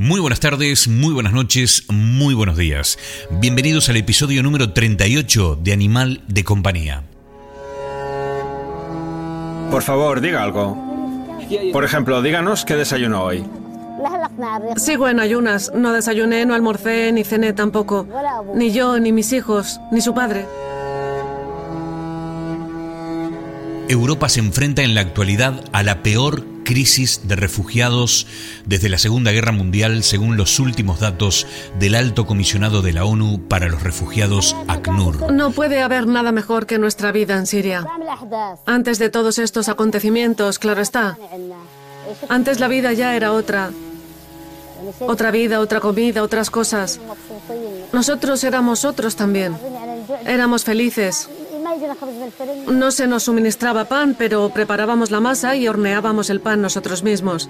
Muy buenas tardes, muy buenas noches, muy buenos días. Bienvenidos al episodio número 38 de Animal de Compañía. Por favor, diga algo. Por ejemplo, díganos qué desayuno hoy. Sigo en ayunas. No desayuné, no almorcé, ni cené tampoco. Ni yo, ni mis hijos, ni su padre. Europa se enfrenta en la actualidad a la peor crisis de refugiados desde la Segunda Guerra Mundial, según los últimos datos del alto comisionado de la ONU para los refugiados, ACNUR. No puede haber nada mejor que nuestra vida en Siria. Antes de todos estos acontecimientos, claro está. Antes la vida ya era otra. Otra vida, otra comida, otras cosas. Nosotros éramos otros también. Éramos felices. No se nos suministraba pan, pero preparábamos la masa y horneábamos el pan nosotros mismos.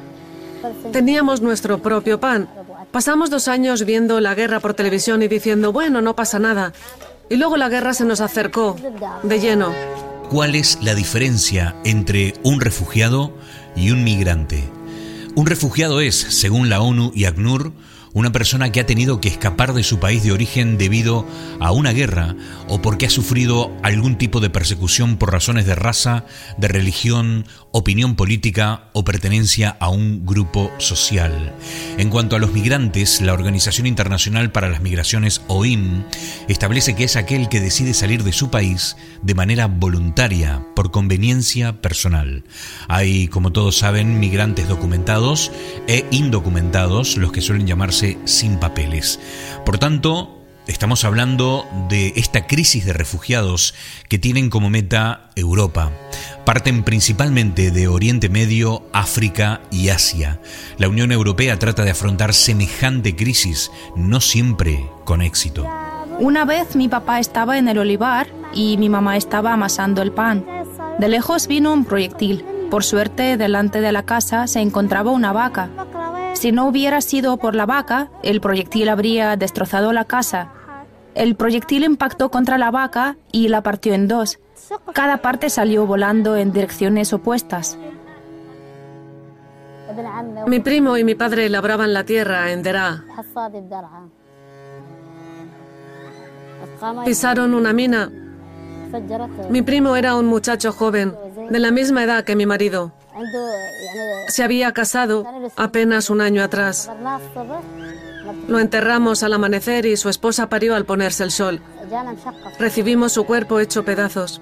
Teníamos nuestro propio pan. Pasamos dos años viendo la guerra por televisión y diciendo, bueno, no pasa nada. Y luego la guerra se nos acercó, de lleno. ¿Cuál es la diferencia entre un refugiado y un migrante? Un refugiado es, según la ONU y ACNUR, una persona que ha tenido que escapar de su país de origen debido a una guerra o porque ha sufrido algún tipo de persecución por razones de raza, de religión, opinión política o pertenencia a un grupo social. En cuanto a los migrantes, la Organización Internacional para las Migraciones, OIM, establece que es aquel que decide salir de su país de manera voluntaria, por conveniencia personal. Hay, como todos saben, migrantes documentados e indocumentados, los que suelen llamarse sin papeles. Por tanto, Estamos hablando de esta crisis de refugiados que tienen como meta Europa. Parten principalmente de Oriente Medio, África y Asia. La Unión Europea trata de afrontar semejante crisis, no siempre con éxito. Una vez mi papá estaba en el olivar y mi mamá estaba amasando el pan. De lejos vino un proyectil. Por suerte, delante de la casa se encontraba una vaca. Si no hubiera sido por la vaca, el proyectil habría destrozado la casa. El proyectil impactó contra la vaca y la partió en dos. Cada parte salió volando en direcciones opuestas. Mi primo y mi padre labraban la tierra en Derá. Pisaron una mina. Mi primo era un muchacho joven, de la misma edad que mi marido. Se había casado apenas un año atrás. Lo enterramos al amanecer y su esposa parió al ponerse el sol. Recibimos su cuerpo hecho pedazos.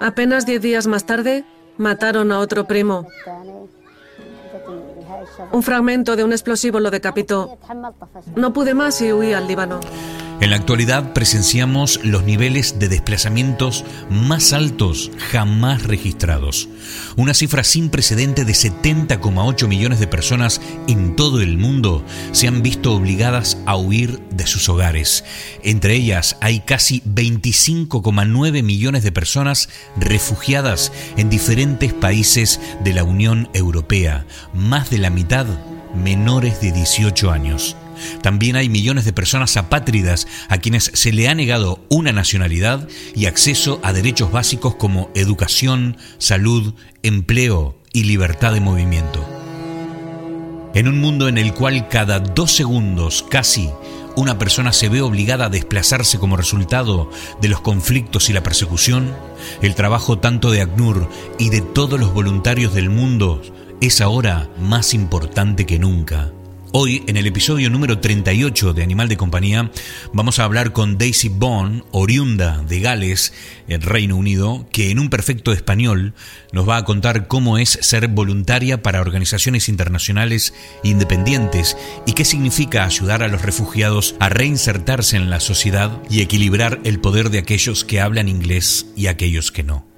Apenas diez días más tarde, mataron a otro primo. Un fragmento de un explosivo lo decapitó. No pude más y huí al Líbano. En la actualidad presenciamos los niveles de desplazamientos más altos jamás registrados. Una cifra sin precedente de 70,8 millones de personas en todo el mundo se han visto obligadas a huir de sus hogares. Entre ellas hay casi 25,9 millones de personas refugiadas en diferentes países de la Unión Europea, más de la mitad menores de 18 años. También hay millones de personas apátridas a quienes se le ha negado una nacionalidad y acceso a derechos básicos como educación, salud, empleo y libertad de movimiento. En un mundo en el cual cada dos segundos casi una persona se ve obligada a desplazarse como resultado de los conflictos y la persecución, el trabajo tanto de ACNUR y de todos los voluntarios del mundo es ahora más importante que nunca. Hoy, en el episodio número 38 de Animal de Compañía, vamos a hablar con Daisy Bond, oriunda de Gales, el Reino Unido, que en un perfecto español nos va a contar cómo es ser voluntaria para organizaciones internacionales independientes y qué significa ayudar a los refugiados a reinsertarse en la sociedad y equilibrar el poder de aquellos que hablan inglés y aquellos que no.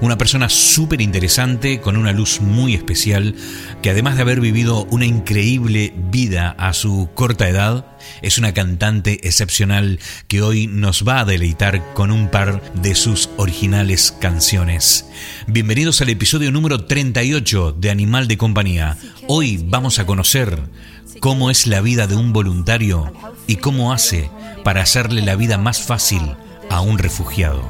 Una persona súper interesante, con una luz muy especial, que además de haber vivido una increíble vida a su corta edad, es una cantante excepcional que hoy nos va a deleitar con un par de sus originales canciones. Bienvenidos al episodio número 38 de Animal de Compañía. Hoy vamos a conocer cómo es la vida de un voluntario y cómo hace para hacerle la vida más fácil a un refugiado.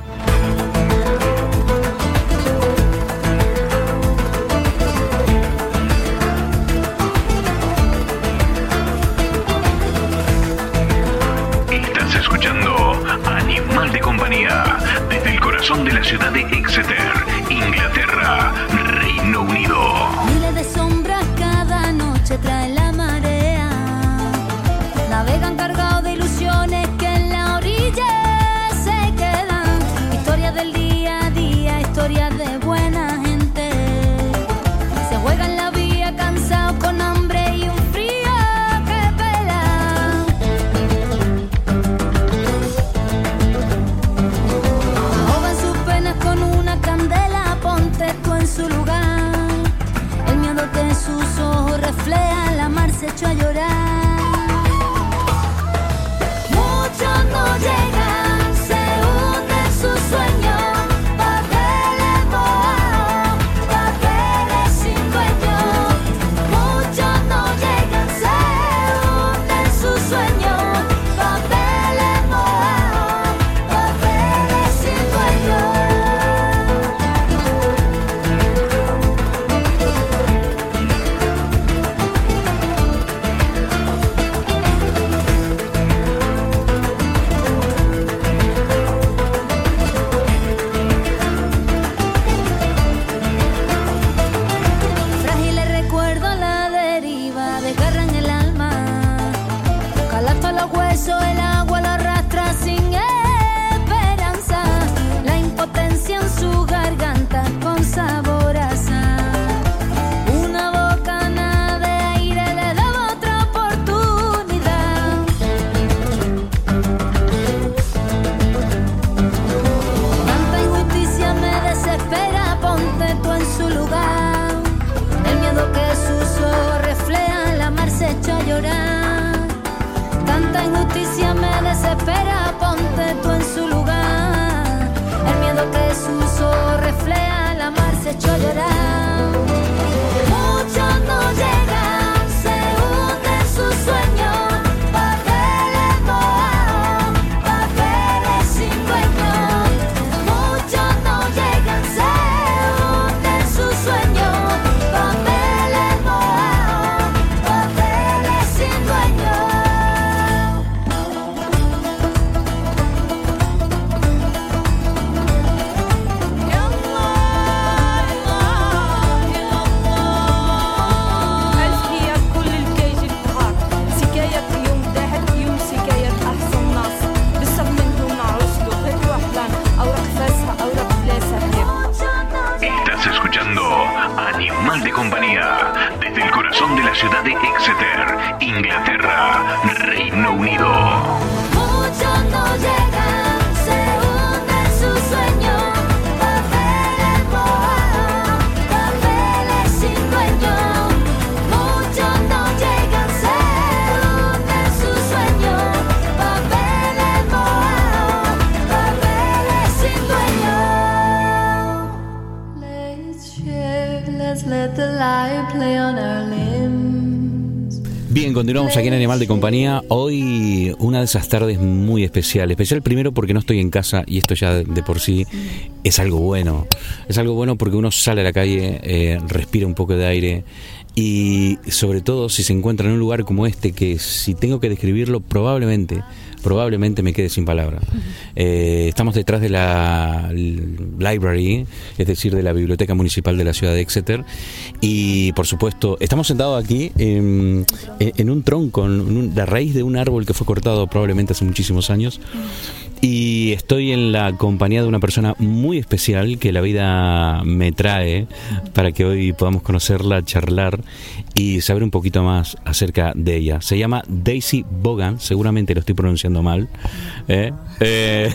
De Compañía. Hoy una de esas tardes muy especial. Especial primero porque no estoy en casa y esto ya de por sí es algo bueno. Es algo bueno porque uno sale a la calle, eh, respira un poco de aire y sobre todo si se encuentra en un lugar como este que si tengo que describirlo probablemente probablemente me quede sin palabras. Eh, estamos detrás de la library, es decir, de la Biblioteca Municipal de la ciudad de Exeter. Y por supuesto, estamos sentados aquí en, en un tronco, en un- la raíz de un árbol que fue cortado probablemente hace muchísimos años. Y estoy en la compañía de una persona muy especial que la vida me trae para que hoy podamos conocerla, charlar y saber un poquito más acerca de ella. Se llama Daisy Bogan, seguramente lo estoy pronunciando mal. ¿eh? Eh,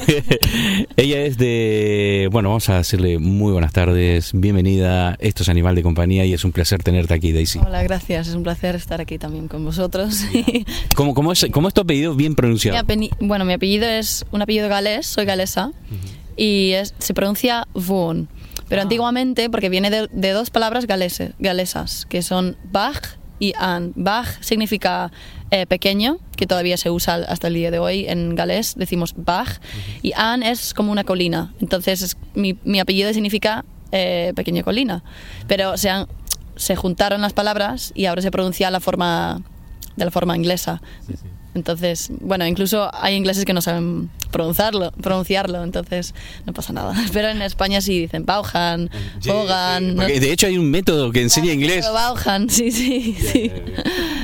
ella es de... Bueno, vamos a decirle muy buenas tardes, bienvenida. Esto es Animal de Compañía y es un placer tenerte aquí, Daisy. Hola, gracias. Es un placer estar aquí también con vosotros. ¿Cómo, cómo es, cómo es tu apellido bien mi pronunciado? bueno, mi apellido es un apellido galés, soy galesa, y es- se pronuncia Vaughan. Pero antiguamente, porque viene de, de dos palabras galesas, que son Bach y An. Bach significa eh, pequeño, que todavía se usa hasta el día de hoy en galés, decimos Bach, y An es como una colina. Entonces, es- mi, mi apellido significa eh, pequeña colina. Pero se, han- se juntaron las palabras y ahora se pronuncia la forma, de la forma inglesa. Entonces, bueno, incluso hay ingleses que no saben pronunciarlo, pronunciarlo entonces no pasa nada. Pero en España sí dicen Bauhan. Porque de hecho hay un método que enseña inglés. Bauhan, sí, sí, sí.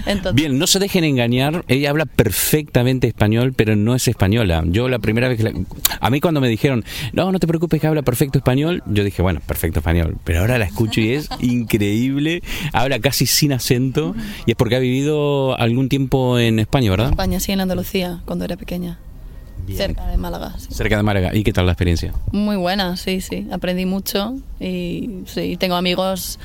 Entonces, Bien, no se dejen engañar. Ella habla perfectamente español, pero no es española. Yo la primera vez que la- a mí cuando me dijeron, no, no te preocupes que habla perfecto español, yo dije, bueno, perfecto español. Pero ahora la escucho y es increíble. Habla casi sin acento y es porque ha vivido algún tiempo en España, ¿verdad? España, sí, en Andalucía, cuando era pequeña. Cerca de Málaga. sí. Cerca de Málaga. ¿Y qué tal la experiencia? Muy buena, sí, sí. Aprendí mucho y sí, tengo amigos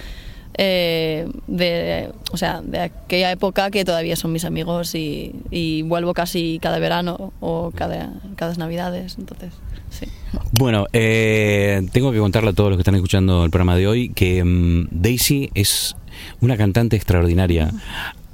eh, de, o sea, de aquella época que todavía son mis amigos y, y vuelvo casi cada verano o cada, cada navidades, entonces, sí. Bueno, eh, tengo que contarle a todos los que están escuchando el programa de hoy que mm, Daisy es una cantante extraordinaria.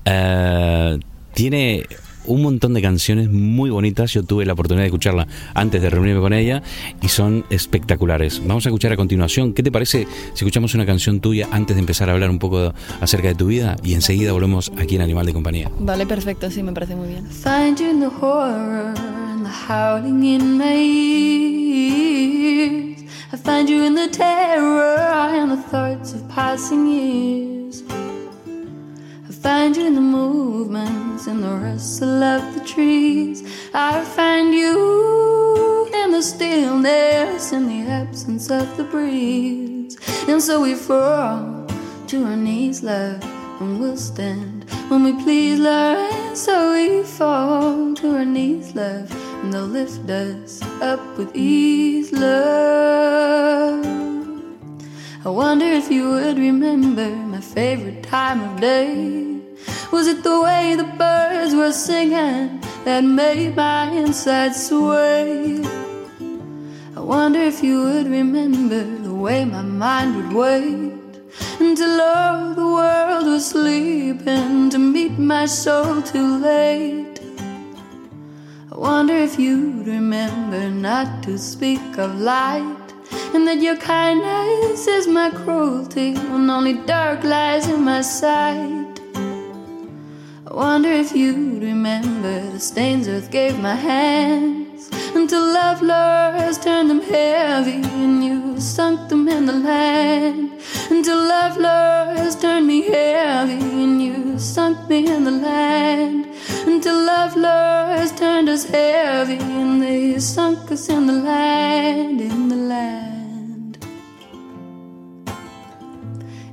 Eh, tiene un montón de canciones muy bonitas. Yo tuve la oportunidad de escucharla antes de reunirme con ella y son espectaculares. Vamos a escuchar a continuación. ¿Qué te parece si escuchamos una canción tuya antes de empezar a hablar un poco acerca de tu vida? Y enseguida volvemos aquí en Animal de Compañía. Vale, perfecto, sí, me parece muy bien. Find you in the horror and the howling in my ears. I find you in the terror and the thoughts of passing years. Find you in the movements and the rustle of the trees. I find you in the stillness and the absence of the breeze. And so we fall to our knees, love, and we'll stand when we please, love. And so we fall to our knees, love, and they'll lift us up with ease, love. I wonder if you would remember my favorite time of day. Was it the way the birds were singing that made my inside sway? I wonder if you would remember the way my mind would wait until all the world was sleeping to meet my soul too late. I wonder if you'd remember not to speak of light and that your kindness is my cruelty when only dark lies in my sight. I wonder if you'd remember the stains earth gave my hands until love lures turned them heavy and you sunk them in the land. Until love lures turned me heavy and you sunk me in the land. Until love lures turned us heavy and they sunk us in the land, in the land.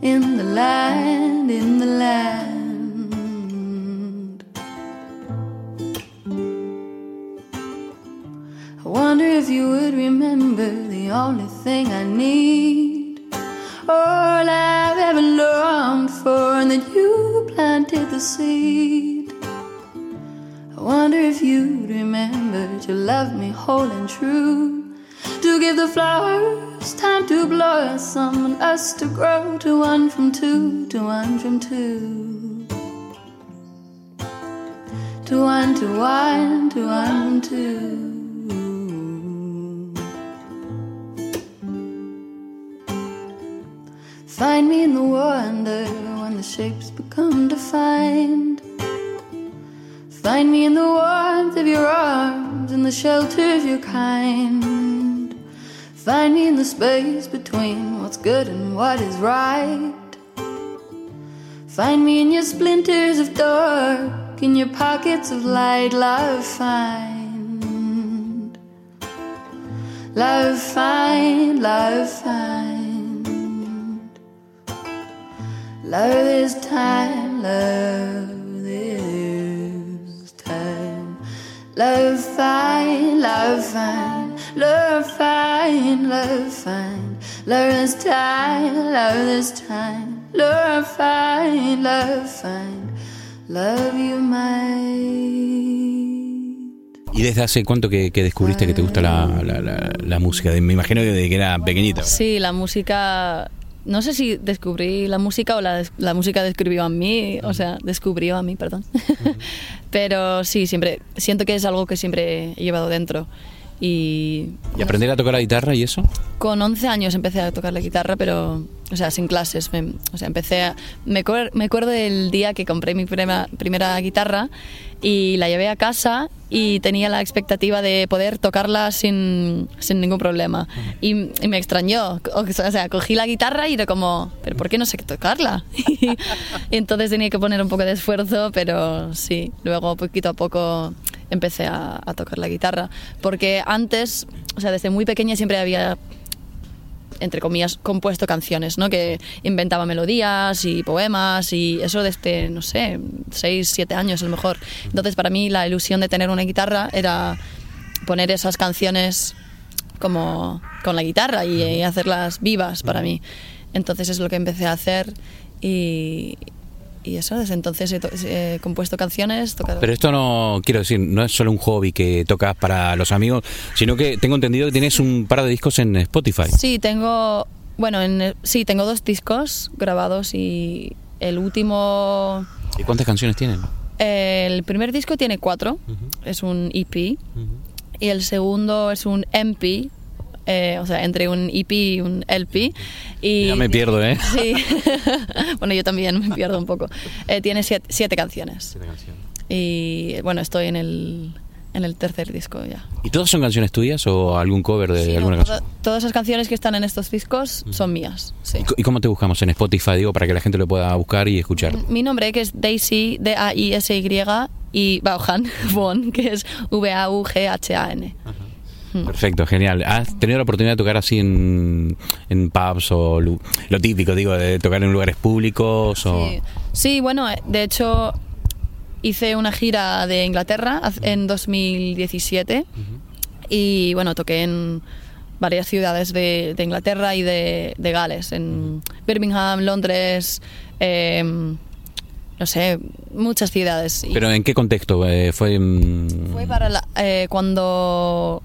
In the land, in the land. I wonder if you would remember the only thing I need. All I've ever longed for, and that you planted the seed. I wonder if you'd remember to love me whole and true. To give the flowers time to blossom and us to grow to one from two, to one from two. To one, to one, to one two. Find me in the wonder when the shapes become defined. Find me in the warmth of your arms, in the shelter of your kind. Find me in the space between what's good and what is right. Find me in your splinters of dark, in your pockets of light, love find. Love find, love find. Love this time, love this time. Love fine, love fine, love fine, love fine. Love this time, love this time. Love fine, love fine. Love you might. ¿Y desde hace cuánto que, que descubriste que te gusta la, la- la- la música? Me imagino que desde que era pequeñita. Sí, la música. No sé si descubrí la música o la, la música descubrió a mí, o sea, descubrió a mí, perdón. Pero sí, siempre siento que es algo que siempre he llevado dentro. Y, ¿Y aprender a tocar la guitarra y eso? Con 11 años empecé a tocar la guitarra, pero, o sea, sin clases. Me, o sea, empecé a, me, me acuerdo del día que compré mi primera, primera guitarra y la llevé a casa y tenía la expectativa de poder tocarla sin, sin ningún problema. Y, y, me extrañó. O sea, cogí la guitarra y era como, ¿pero por qué no sé tocarla? y, entonces tenía que poner un poco de esfuerzo, pero sí, luego poquito a poco empecé a, a, tocar la guitarra. Porque antes, o sea, desde muy pequeña siempre había entre comillas, compuesto canciones, ¿no? Que inventaba melodías y poemas y eso desde, no sé, 6, 7 años a lo mejor. Entonces, para mí la ilusión de tener una guitarra era poner esas canciones como con la guitarra y, y hacerlas vivas para mí. Entonces es lo que empecé a hacer y, y eso, desde entonces he, he compuesto canciones. Tocado. Pero esto no, quiero decir, no es solo un hobby que tocas para los amigos, sino que tengo entendido que tienes un par de discos en Spotify. Sí, tengo, bueno, en, sí, tengo dos discos grabados y el último... ¿Y cuántas canciones tienen? El primer disco tiene cuatro, uh -huh. es un EP, uh -huh. y el segundo es un MP, eh, o sea, entre un EP y un LP. Y ya me pierdo, ¿eh? Sí. bueno, yo también me pierdo un poco. Eh, tiene siete, siete, canciones. Siete canciones. Y bueno, estoy en el, en el tercer disco ya. ¿Y todas son canciones tuyas o algún cover de sí, alguna no, canción? Todas esas canciones que están en estos discos -huh. son mías. Sí. ¿Y cómo te buscamos en Spotify, digo, para que la gente lo pueda buscar y escuchar? Mi nombre, que es Daisy, D-A-I-S-Y, y Bauhan, Von, que es V-A-U-G-H-A-N. -huh. Perfecto, genial. ¿Has tenido la oportunidad de tocar así en, en pubs o lo, típico, digo, de tocar en lugares públicos? O... Sí. sí, bueno, de hecho hice una gira de Inglaterra en 2017 uh -huh. y bueno, toqué en varias ciudades de, de Inglaterra y de, de Gales, en uh -huh. Birmingham, Londres. Eh, no sé, muchas ciudades. ¿Pero en qué contexto? Eh, ¿Fue, Fue para la, eh, cuando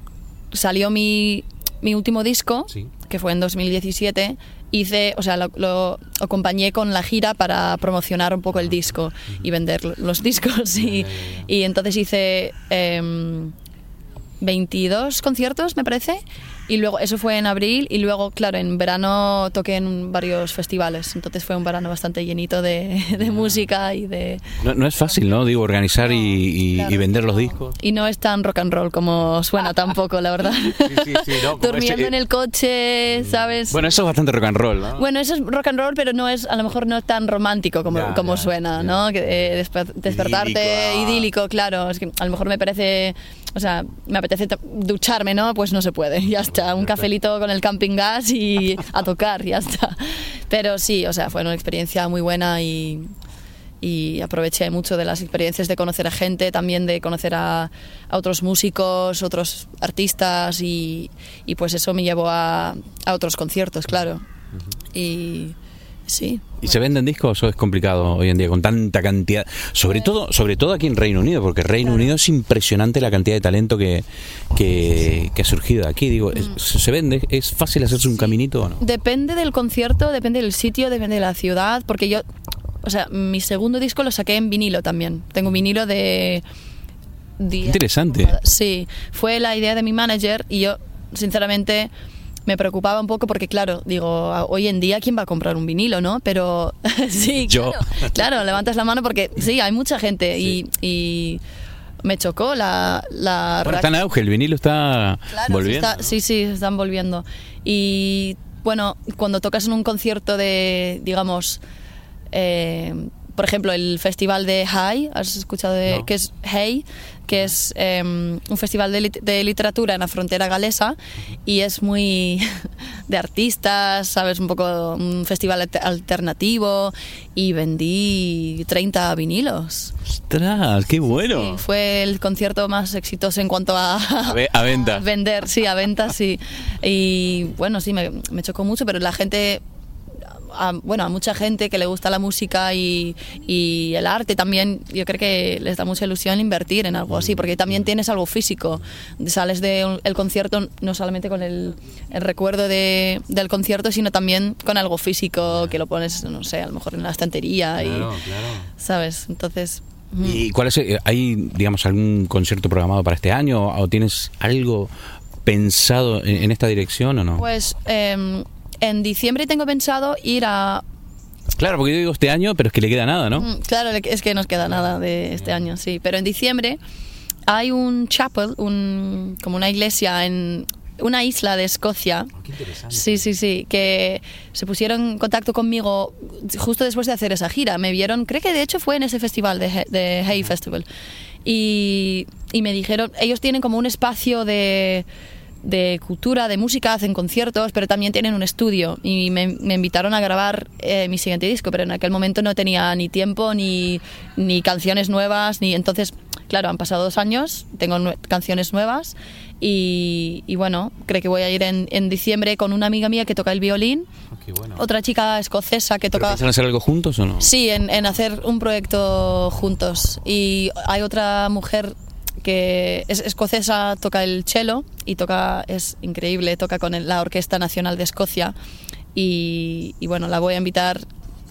salió mi, mi último disco, sí. que fue en 2017, hice, o sea, lo, lo, acompañé con la gira para promocionar un poco el disco y vender los discos. Y, y entonces hice eh, 22 conciertos, me parece. Y luego, eso fue en abril, y luego, claro, en verano toqué en varios festivales. Entonces fue un verano bastante llenito de, de música y de. No, no, es fácil, ¿no? Digo, organizar no, y, y, claro, y, vender los discos. Y no es tan rock and roll como suena tampoco, la verdad. Sí, sí, sí, no, Durmiendo ese... en el coche, ¿sabes? Bueno, eso es bastante rock and roll, ¿no? Bueno, eso es rock and roll, pero no es, a lo mejor no es tan romántico como, ya, como ya, suena, ya. ¿no? Que, eh, desper despertarte idílico, ah. idílico, claro. Es que a lo mejor me parece. O sea, me apetece ducharme, ¿no? Pues no se puede, ya está. Un cafelito con el camping gas y a tocar, ya está. Pero sí, o sea, fue una experiencia muy buena y, y aproveché mucho de las experiencias de conocer a gente, también de conocer a, a otros músicos, otros artistas y, y, pues eso me llevó a, a otros conciertos, claro. Uh -huh. Y sí. ¿Y se venden discos o es complicado hoy en día con tanta cantidad? Sobre todo, sobre todo aquí en Reino Unido, porque Reino claro. Unido es impresionante la cantidad de talento que, que, que ha surgido aquí. Digo, mm. ¿se vende? ¿Es fácil hacerse un caminito o no? Depende del concierto, depende del sitio, depende de la ciudad, porque yo, o sea, mi segundo disco lo saqué en vinilo también. Tengo un vinilo de... Día, Interesante. Sí, fue la idea de mi manager y yo, sinceramente me preocupaba un poco porque, claro, digo, hoy en día, ¿quién va a comprar un vinilo, no? Pero sí, Yo. Claro, claro, levantas la mano porque sí, hay mucha gente sí. y, y, me chocó la... la bueno, está en auge, el vinilo está claro, volviendo. Sí, está, sí, sí, están volviendo. Y bueno, cuando tocas en un concierto de, digamos, eh, por ejemplo, el festival de Hay, ¿has escuchado de no. que es Hey? Que es eh, un festival de, lit de, literatura en la frontera galesa y es muy de artistas, ¿sabes? Un poco un festival alternativo y vendí 30 vinilos. ¡Ostras, qué bueno! Sí, fue el concierto más exitoso en cuanto a... A, a venta. A vender, sí, a venta, sí. Y bueno, sí, me, me chocó mucho, pero la gente a, bueno, a mucha gente que le gusta la música y, y, el arte también, yo creo que les da mucha ilusión invertir en algo así, porque también tienes algo físico. Sales del de concierto no solamente con el, el recuerdo de, del concierto, sino también con algo físico que lo pones, no sé, a lo mejor en la estantería. Claro, y, claro. ¿Sabes? Entonces... ¿Y cuál es, hay, digamos, algún concierto programado para este año o tienes algo pensado en, en esta dirección o no? Pues em, en diciembre tengo pensado ir a... Claro, porque yo digo este año, pero es que le queda nada, ¿no? Mm, Claro, es que nos queda nada de este año, sí. Pero en diciembre hay un chapel, un, como una iglesia en una isla de Escocia. Sí, sí, sí, que se pusieron en contacto conmigo justo después de hacer esa gira. Me vieron, creo que de hecho fue en ese festival de, He- de Hay Festival. Y, y me dijeron, ellos tienen como un espacio de, de cultura, de música, hacen conciertos, pero también tienen un estudio. Y me, me invitaron a grabar eh, mi siguiente disco, pero en aquel momento no tenía ni tiempo, ni, ni canciones nuevas, ni entonces, claro, han pasado dos años, tengo nue- canciones nuevas y, y bueno, creo que voy a ir en, en diciembre con una amiga mía que toca el violín, otra chica escocesa que ¿Pero toca... piensan hacer algo juntos o no? Sí, en, en hacer un proyecto juntos. Y hay otra mujer que es escocesa, toca el cello y toca, es increíble, toca con la Orquesta Nacional de Escocia. Y, y bueno, la voy a invitar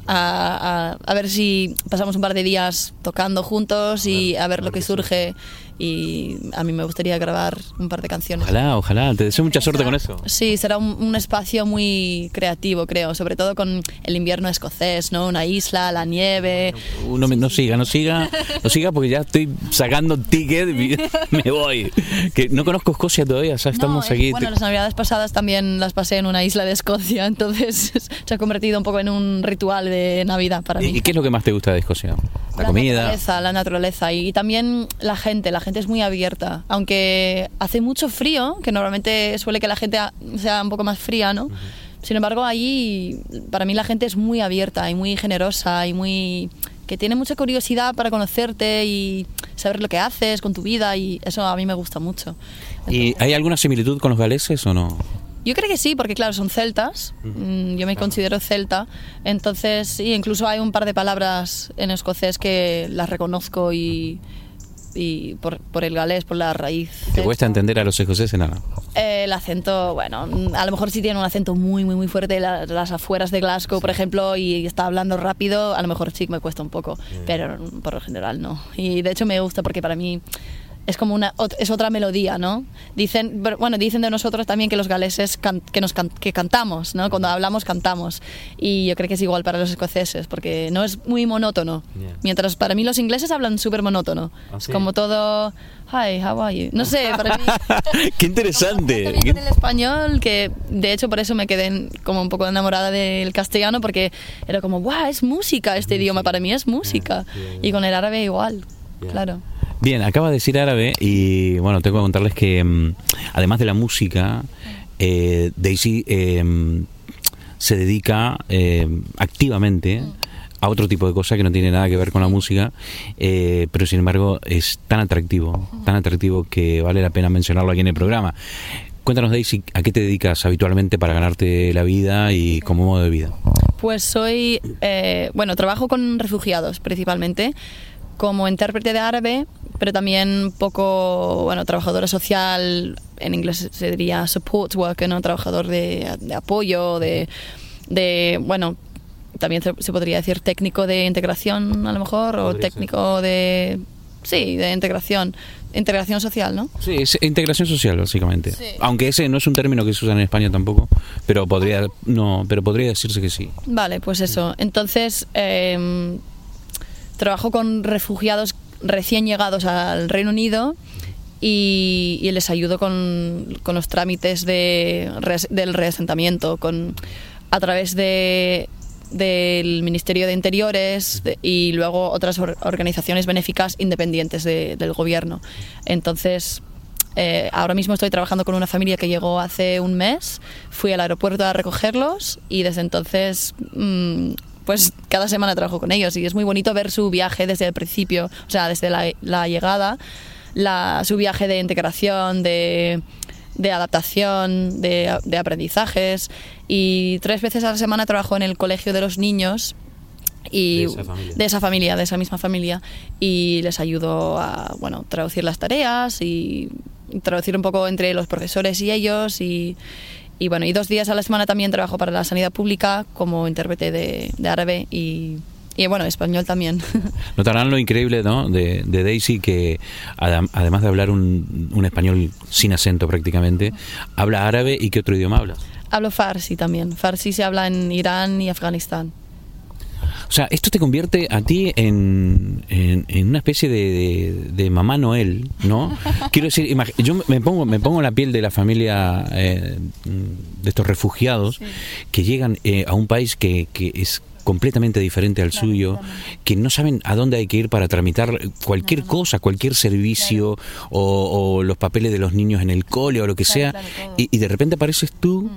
a, a- a ver si pasamos un par de días tocando juntos y a ver lo que surge. Y a mí me gustaría grabar un par de canciones. Ojalá, ojalá. Te deseo mucha suerte con eso. Sí, será un, un espacio muy creativo, creo, sobre todo con el invierno escocés, ¿no? Una isla, la nieve. No, me- no siga, no siga, no siga porque ya estoy sacando ticket y me voy. Que no conozco Escocia todavía, o sea, estamos No, eh, aquí. Bueno, las navidades pasadas también las pasé en una isla de Escocia, entonces se ha convertido un poco en un ritual de Navidad para mí. ¿Y qué es lo que más te gusta de Escocia? La, comida. naturaleza, la naturaleza y, también la gente, la gente es muy abierta, aunque hace mucho frío, que normalmente suele que la gente sea un poco más fría, ¿no? Sin embargo, allí para mí la gente es muy abierta y muy generosa y muy que tiene mucha curiosidad para conocerte y saber lo que haces con tu vida y eso a mí me gusta mucho. ¿Y hay alguna similitud con los galeses o no? Yo creo que sí, porque claro, son celtas. Mm, Yo me considero celta. Entonces, sí, incluso hay un par de palabras en escocés que las reconozco y, y por, por el galés, por la raíz. ¿Te cuesta entender a los escoceses? Nada. Eh, el acento, bueno, a lo mejor sí tiene un acento muy, muy, muy fuerte. la- las afueras de Glasgow, por ejemplo, y está hablando rápido, a lo mejor sí me cuesta un poco, pero mm, por lo general no. Y de hecho me gusta porque para mí es como una es otra melodía, ¿no? Dicen, bueno, dicen de nosotros también que los galeses can- que nos can- que cantamos, ¿no? Cuando hablamos cantamos. Y yo creo que es igual para los escoceses porque no es muy monótono. Mientras para mí los ingleses hablan súper monótono. Es como todo Hi, how are you? No sé, para mí ¡Qué interesante! también con el español, que de hecho por eso me quedé en- como un poco enamorada del castellano, porque era como, ¡guau! Es música este idioma, para mí es música. Y con el árabe igual, claro. Bien, acaba de decir árabe y bueno, tengo que contarles que mm, además de la música, eh, Daisy eh, se dedica eh, activamente a otro tipo de cosas que no tiene nada que ver con la música, eh, pero sin embargo es tan atractivo, tan atractivo que vale la pena mencionarlo aquí en el programa. Cuéntanos, Daisy, ¿a qué te dedicas habitualmente para ganarte la vida y como modo de vida? Pues soy, eh, bueno, trabajo con refugiados principalmente, como intérprete de árabe, pero también un poco, bueno, trabajadora social, en inglés se diría support worker, ¿no? Trabajador de, de apoyo, de, de, bueno, también se, podría decir técnico de integración a lo mejor, o técnico de, sí, de integración, integración social, ¿no? Sí, es integración social, básicamente. Aunque ese no es un término que se usa en España tampoco, pero podría, no, pero podría decirse que sí. Vale, pues eso. Entonces, eh, trabajo con refugiados recién llegados al Reino Unido y, y les ayudo con, con los trámites de, del reasentamiento, con, a través de del Ministerio de Interiores y luego otras or- organizaciones benéficas independientes de- del gobierno. Entonces, eh, ahora mismo estoy trabajando con una familia que llegó hace un mes. Fui al aeropuerto a recogerlos y desde entonces, mm, pues cada semana trabajo con ellos y es muy bonito ver su viaje desde el principio, o sea, desde la, la llegada, la, su viaje de integración, de, de adaptación, de, de aprendizajes. Y tres veces a la semana trabajo en el colegio de los niños y De esa familia. de esa familia, de esa misma familia, y les ayudo a bueno, traducir las tareas y traducir un poco entre los profesores y ellos y, y bueno, y dos días a la semana también trabajo para la sanidad pública como intérprete de, de árabe y, Y bueno, español también. Notarán lo increíble ¿no? de, de Daisy que adem- además de hablar un, un español sin acento prácticamente, habla árabe y qué otro idioma habla. Hablo farsi también. Farsi se habla en Irán y Afganistán. O sea, esto te convierte a ti en, en, en una especie de, de- de mamá Noel, ¿no? Quiero decir, yo me pongo, me pongo en la piel de la familia eh, de estos refugiados que llegan eh, a un país que, que es completamente diferente al suyo, que no saben a dónde hay que ir para tramitar cualquier cosa, cualquier servicio o, o los papeles de los niños en el cole o lo que sea, y, y de repente apareces tú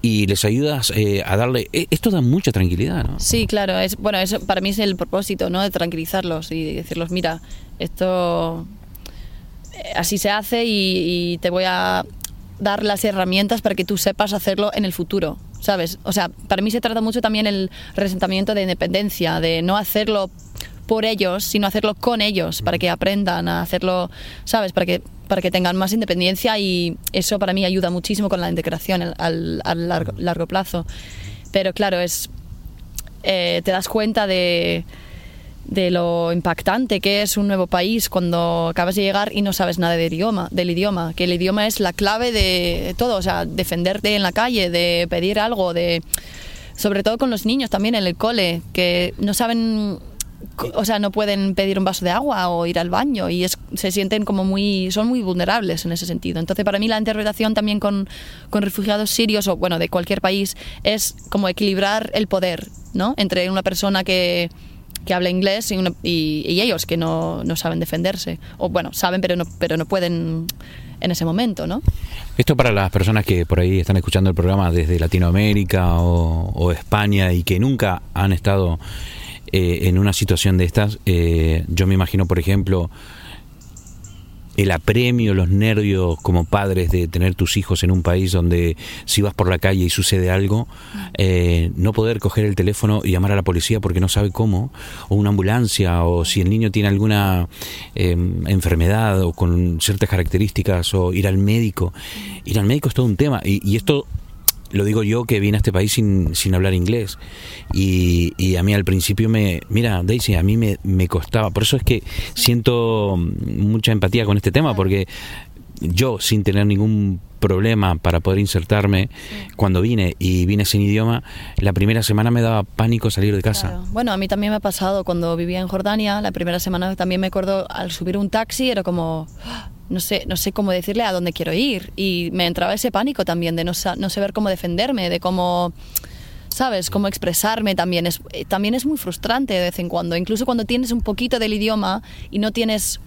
y les ayudas eh, a darle... eh, Esto da mucha tranquilidad, ¿no? Sí, claro. Es, bueno, eso para mí es el propósito, ¿no? De tranquilizarlos y decirlos, mira, esto eh, así se hace y, y te voy a dar las herramientas para que tú sepas hacerlo en el futuro, ¿sabes? O sea, para mí se trata mucho también el resentamiento de independencia, de no hacerlo por ellos, sino hacerlo con ellos, para que aprendan a hacerlo, ¿sabes? Para que, para que tengan más independencia y eso para mí ayuda muchísimo con la integración al, al- largo, largo plazo. Pero claro, es, eh, te das cuenta de, de lo impactante que es un nuevo país cuando acabas de llegar y no sabes nada del idioma, del idioma, que el idioma es la clave de todo, o sea, defenderte en la calle, de pedir algo, de sobre todo con los niños también en el cole, que no saben o sea, no pueden pedir un vaso de agua o ir al baño y es, se sienten como muy, son muy vulnerables en ese sentido. Entonces, para mí la interpretación también con, con refugiados sirios o, bueno, de cualquier país es como equilibrar el poder, ¿no? Entre una persona que, que habla inglés y, una- y- y ellos que no, no saben defenderse. O, bueno, saben, pero no, pero no pueden en ese momento, ¿no? Esto para las personas que por ahí están escuchando el programa desde Latinoamérica o, o España y que nunca han estado eh, en una situación de estas, eh, yo me imagino, por ejemplo, el apremio, los nervios como padres de tener tus hijos en un país donde si vas por la calle y sucede algo, eh, no poder coger el teléfono y llamar a la policía porque no sabe cómo, o una ambulancia, o si el niño tiene alguna eh, enfermedad o con ciertas características, o ir al médico. Ir al médico es todo un tema, y, y esto lo digo yo que vine a este país sin, sin hablar inglés. Y, y a mí al principio me mira Daisy a mí me, me costaba. Por eso es que siento mucha empatía con este tema porque yo sin tener ningún problema para poder insertarme cuando vine y vine sin idioma la primera semana me daba pánico salir de casa. Claro. Bueno, a mí también me ha pasado cuando vivía en Jordania, la primera semana también me acuerdo al subir un taxi era como "Ah, no sé, no sé cómo decirle a dónde quiero ir. Y me entraba ese pánico también de no, no saber cómo defenderme, de cómo sabes, cómo expresarme también. Es eh, también es muy frustrante de vez en cuando, incluso cuando tienes un poquito del idioma y no tienes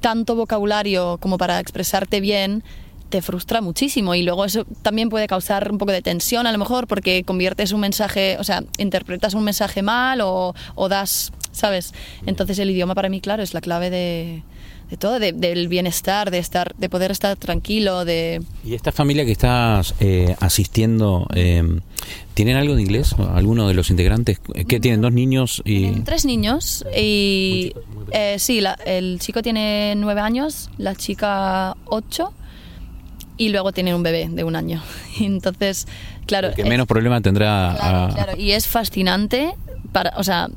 tanto vocabulario como para expresarte bien, te frustra muchísimo. Y luego eso también puede causar un poco de tensión a lo mejor porque conviertes un mensaje, o sea, interpretas un mensaje mal o, o das, ¿sabes? Entonces el idioma para mí, claro, es la clave de, de todo, de- del bienestar, de estar, de poder estar tranquilo, de... y esta familia que estás eh, asistiendo eh, tienen algo de inglés alguno de los integrantes que tienen dos niños y Tienen tres niños y eh, sí, la- el chico tiene nueve años, la chica ocho y luego tienen un bebé de un año. Entonces, claro, el que es- menos problema tendrá claro, a- claro, y es fascinante, para, o sea,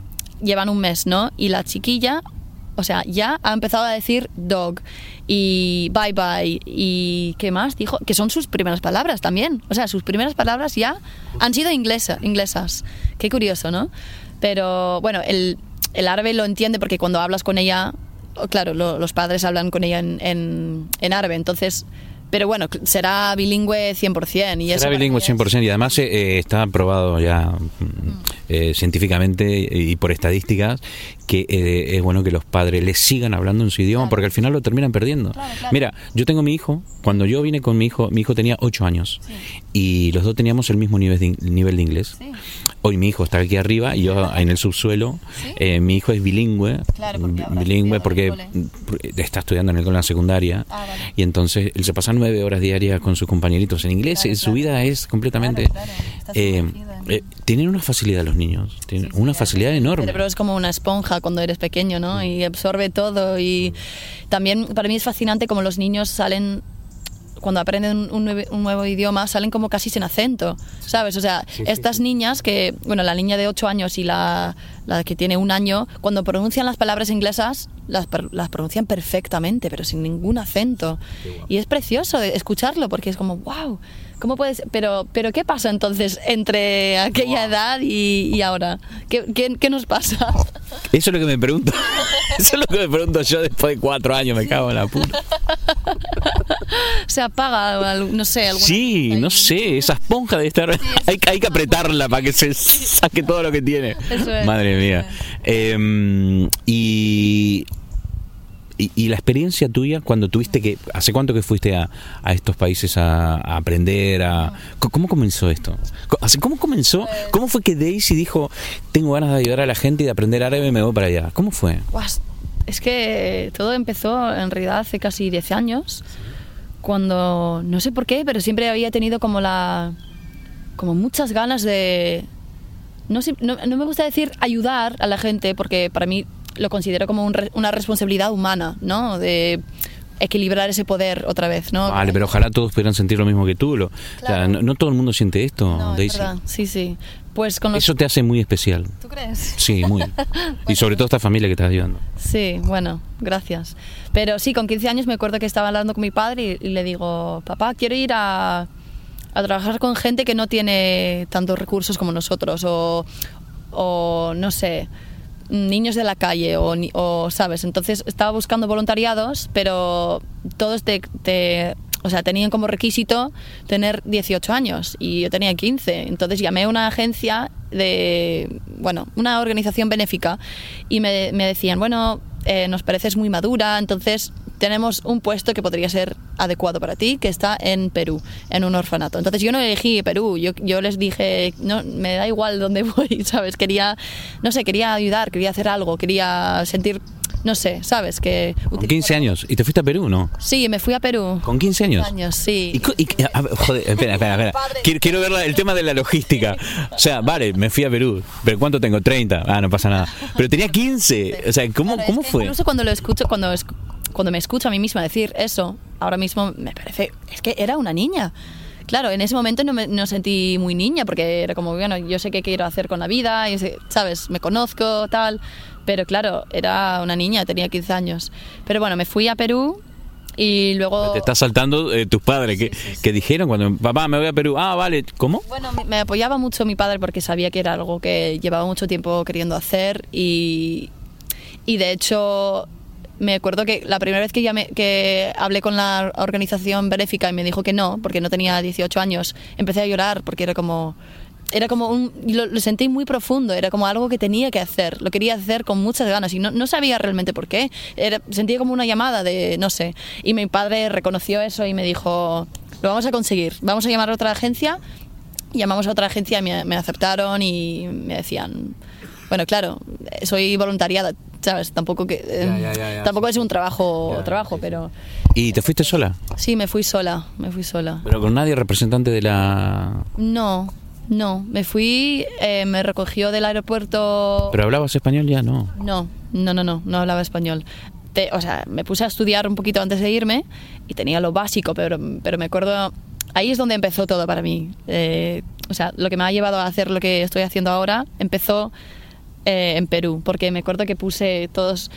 llevan un mes, ¿no? Y la chiquilla, o sea, ya ha empezado a decir dog y bye bye. Y qué más dijo, que son sus primeras palabras también, o sea, sus primeras palabras ya han sido inglesa, inglesas, qué curioso, ¿no? Pero bueno, el, el árabe lo entiende porque cuando hablas con ella, claro, lo- los padres hablan con ella en, en, en árabe, entonces... Pero bueno, será bilingüe 100%. Y Será bilingüe mí es- 100% y además eh, eh, está probado ya mm, eh, científicamente y por estadísticas que eh, es bueno que los padres les sigan hablando en su idioma porque al final lo terminan perdiendo. Mira, yo tengo mi hijo, cuando yo vine con mi hijo, mi hijo tenía 8 años y los dos teníamos el mismo nivel de, nivel de inglés. Hoy mi hijo está aquí arriba y yo en el subsuelo. Eh, mi hijo es bilingüe, porque habrá bilingüe porque mm, está estudiando en el en la secundaria Ah, vale. y entonces él se pasa nueve horas diarias con sus compañeritos en inglés. Su vida es completamente. Eh, eh, tienen una facilidad los niños, tienen una facilidad El enorme. cerebro es como una esponja cuando eres pequeño, ¿no? Y absorbe todo. Y también para mí es fascinante como los niños salen cuando aprenden un, nuevo, un nuevo idioma salen como casi sin acento, ¿sabes? O sea, estas niñas que, bueno, la niña de 8 años y la, la que tiene un año, cuando pronuncian las palabras inglesas, las, las pronuncian perfectamente, pero sin ningún acento. Y es precioso escucharlo porque es como, wow, ¿cómo puedes? Pero, pero ¿qué pasa entonces entre aquella edad y, y ahora? ¿Qué, qué, qué nos pasa? Eso es lo que me pregunto. Eso es lo que me pregunto yo después de cuatro años, me cago en la puta. Se apaga, no sé, alguna Sí, no sé, esa esponja debe estar. hay, hay que apretarla para que se saque todo lo que tiene. Eso es. Madre mía. Eh, y, y. y la experiencia tuya cuando tuviste que. ¿Hace cuánto que fuiste a, a estos países a, a aprender? A, ¿Cómo comenzó esto? ¿Cómo comenzó? ¿Cómo fue que Daisy dijo: Tengo ganas de ayudar a la gente y de aprender árabe y me voy para allá? ¿Cómo fue? Es que todo empezó en realidad hace casi 10 años, cuando no sé por qué, pero siempre había tenido como la como muchas ganas de no, no me gusta decir ayudar a la gente porque para mí lo considero como un una responsabilidad humana, ¿no? De equilibrar ese poder otra vez, ¿no? Vale, pero ojalá todos pudieran sentir lo mismo que tú. Lo, o sea, Claro. no, no todo el mundo siente esto, No, es Daisy. verdad. Sí, sí. Pues con los... Eso te hace muy especial. ¿Tú crees? Sí, muy. Y sobre todo esta familia que estás ayudando. Sí, bueno, gracias. Pero sí, con 15 años me acuerdo que estaba hablando con mi padre y, y le digo, papá, quiero ir a, a trabajar con gente que no tiene tantos recursos como nosotros o, o no sé, niños de la calle o, o, ¿sabes? Entonces estaba buscando voluntariados, pero todos te, te- o sea, tenían como requisito tener 18 años y yo tenía 15. Entonces llamé a una agencia de, bueno, una organización benéfica y me, me decían, bueno, eh, nos pareces muy madura, entonces tenemos un puesto que podría ser adecuado para ti, que está en Perú, en un orfanato. Entonces yo no elegí Perú, yo, yo les dije, no, me da igual dónde voy, ¿sabes? Quería, no sé, quería ayudar, quería hacer algo, quería sentir, no sé, ¿sabes? Que Con 15 años. ¿Y te fuiste a Perú, no? Sí, me fui a Perú. ¿Con 15 años? años, sí. Y co- y- a ver, joder, espera, espera, espera. Quiero, quiero ver la- el tema de la logística. O sea, vale, me fui a Perú. ¿Pero cuánto tengo? 30. Ah, no pasa nada. Pero tenía 15. O sea, ¿cómo, Claro, cómo es que fue? Incluso cuando lo escucho, cuando, cuando me escucho a mí misma decir eso, ahora mismo me parece, es que era una niña. Claro, en ese momento no me no sentí muy niña porque era como, bueno, yo sé qué quiero hacer con la vida, y ¿sabes? Me conozco, tal. Pero claro, era una niña, tenía 15 años. Pero bueno, me fui a Perú y luego... Te está saltando eh, tus padres. que que dijeron cuando, papá, me voy a Perú? Ah, vale. ¿Cómo? Bueno, me apoyaba mucho mi padre porque sabía que era algo que llevaba mucho tiempo queriendo hacer y, y de hecho me acuerdo que la primera vez que, llamé, que hablé con la organización benéfica y me dijo que no, porque no tenía 18 años, empecé a llorar porque era como... Era como un... Lo, sentí muy profundo, era como algo que tenía que hacer, lo quería hacer con muchas ganas y no, no sabía realmente por qué. Era, sentía como una llamada de, no sé, y mi padre reconoció eso y me dijo, lo vamos a conseguir, vamos a llamar a otra agencia llamamos a otra agencia me, me aceptaron y me decían, bueno, claro, soy voluntariada, ¿sabes? Tampoco que eh, tampoco es un trabajo, trabajo, pero ¿Y te fuiste sola? sí, me fui sola, me fui sola. Pero con nadie representante de la... No, no, me fui, eh, me recogió del aeropuerto. ¿Pero hablabas español ya? No. No, no, no, no, no hablaba español. Te- o sea, me puse a estudiar un poquito antes de irme y tenía lo básico, pero, pero me acuerdo, ahí es donde empezó todo para mí. Eh, o sea, lo que me ha llevado a hacer lo que estoy haciendo ahora empezó eh, en Perú, porque me acuerdo que puse todos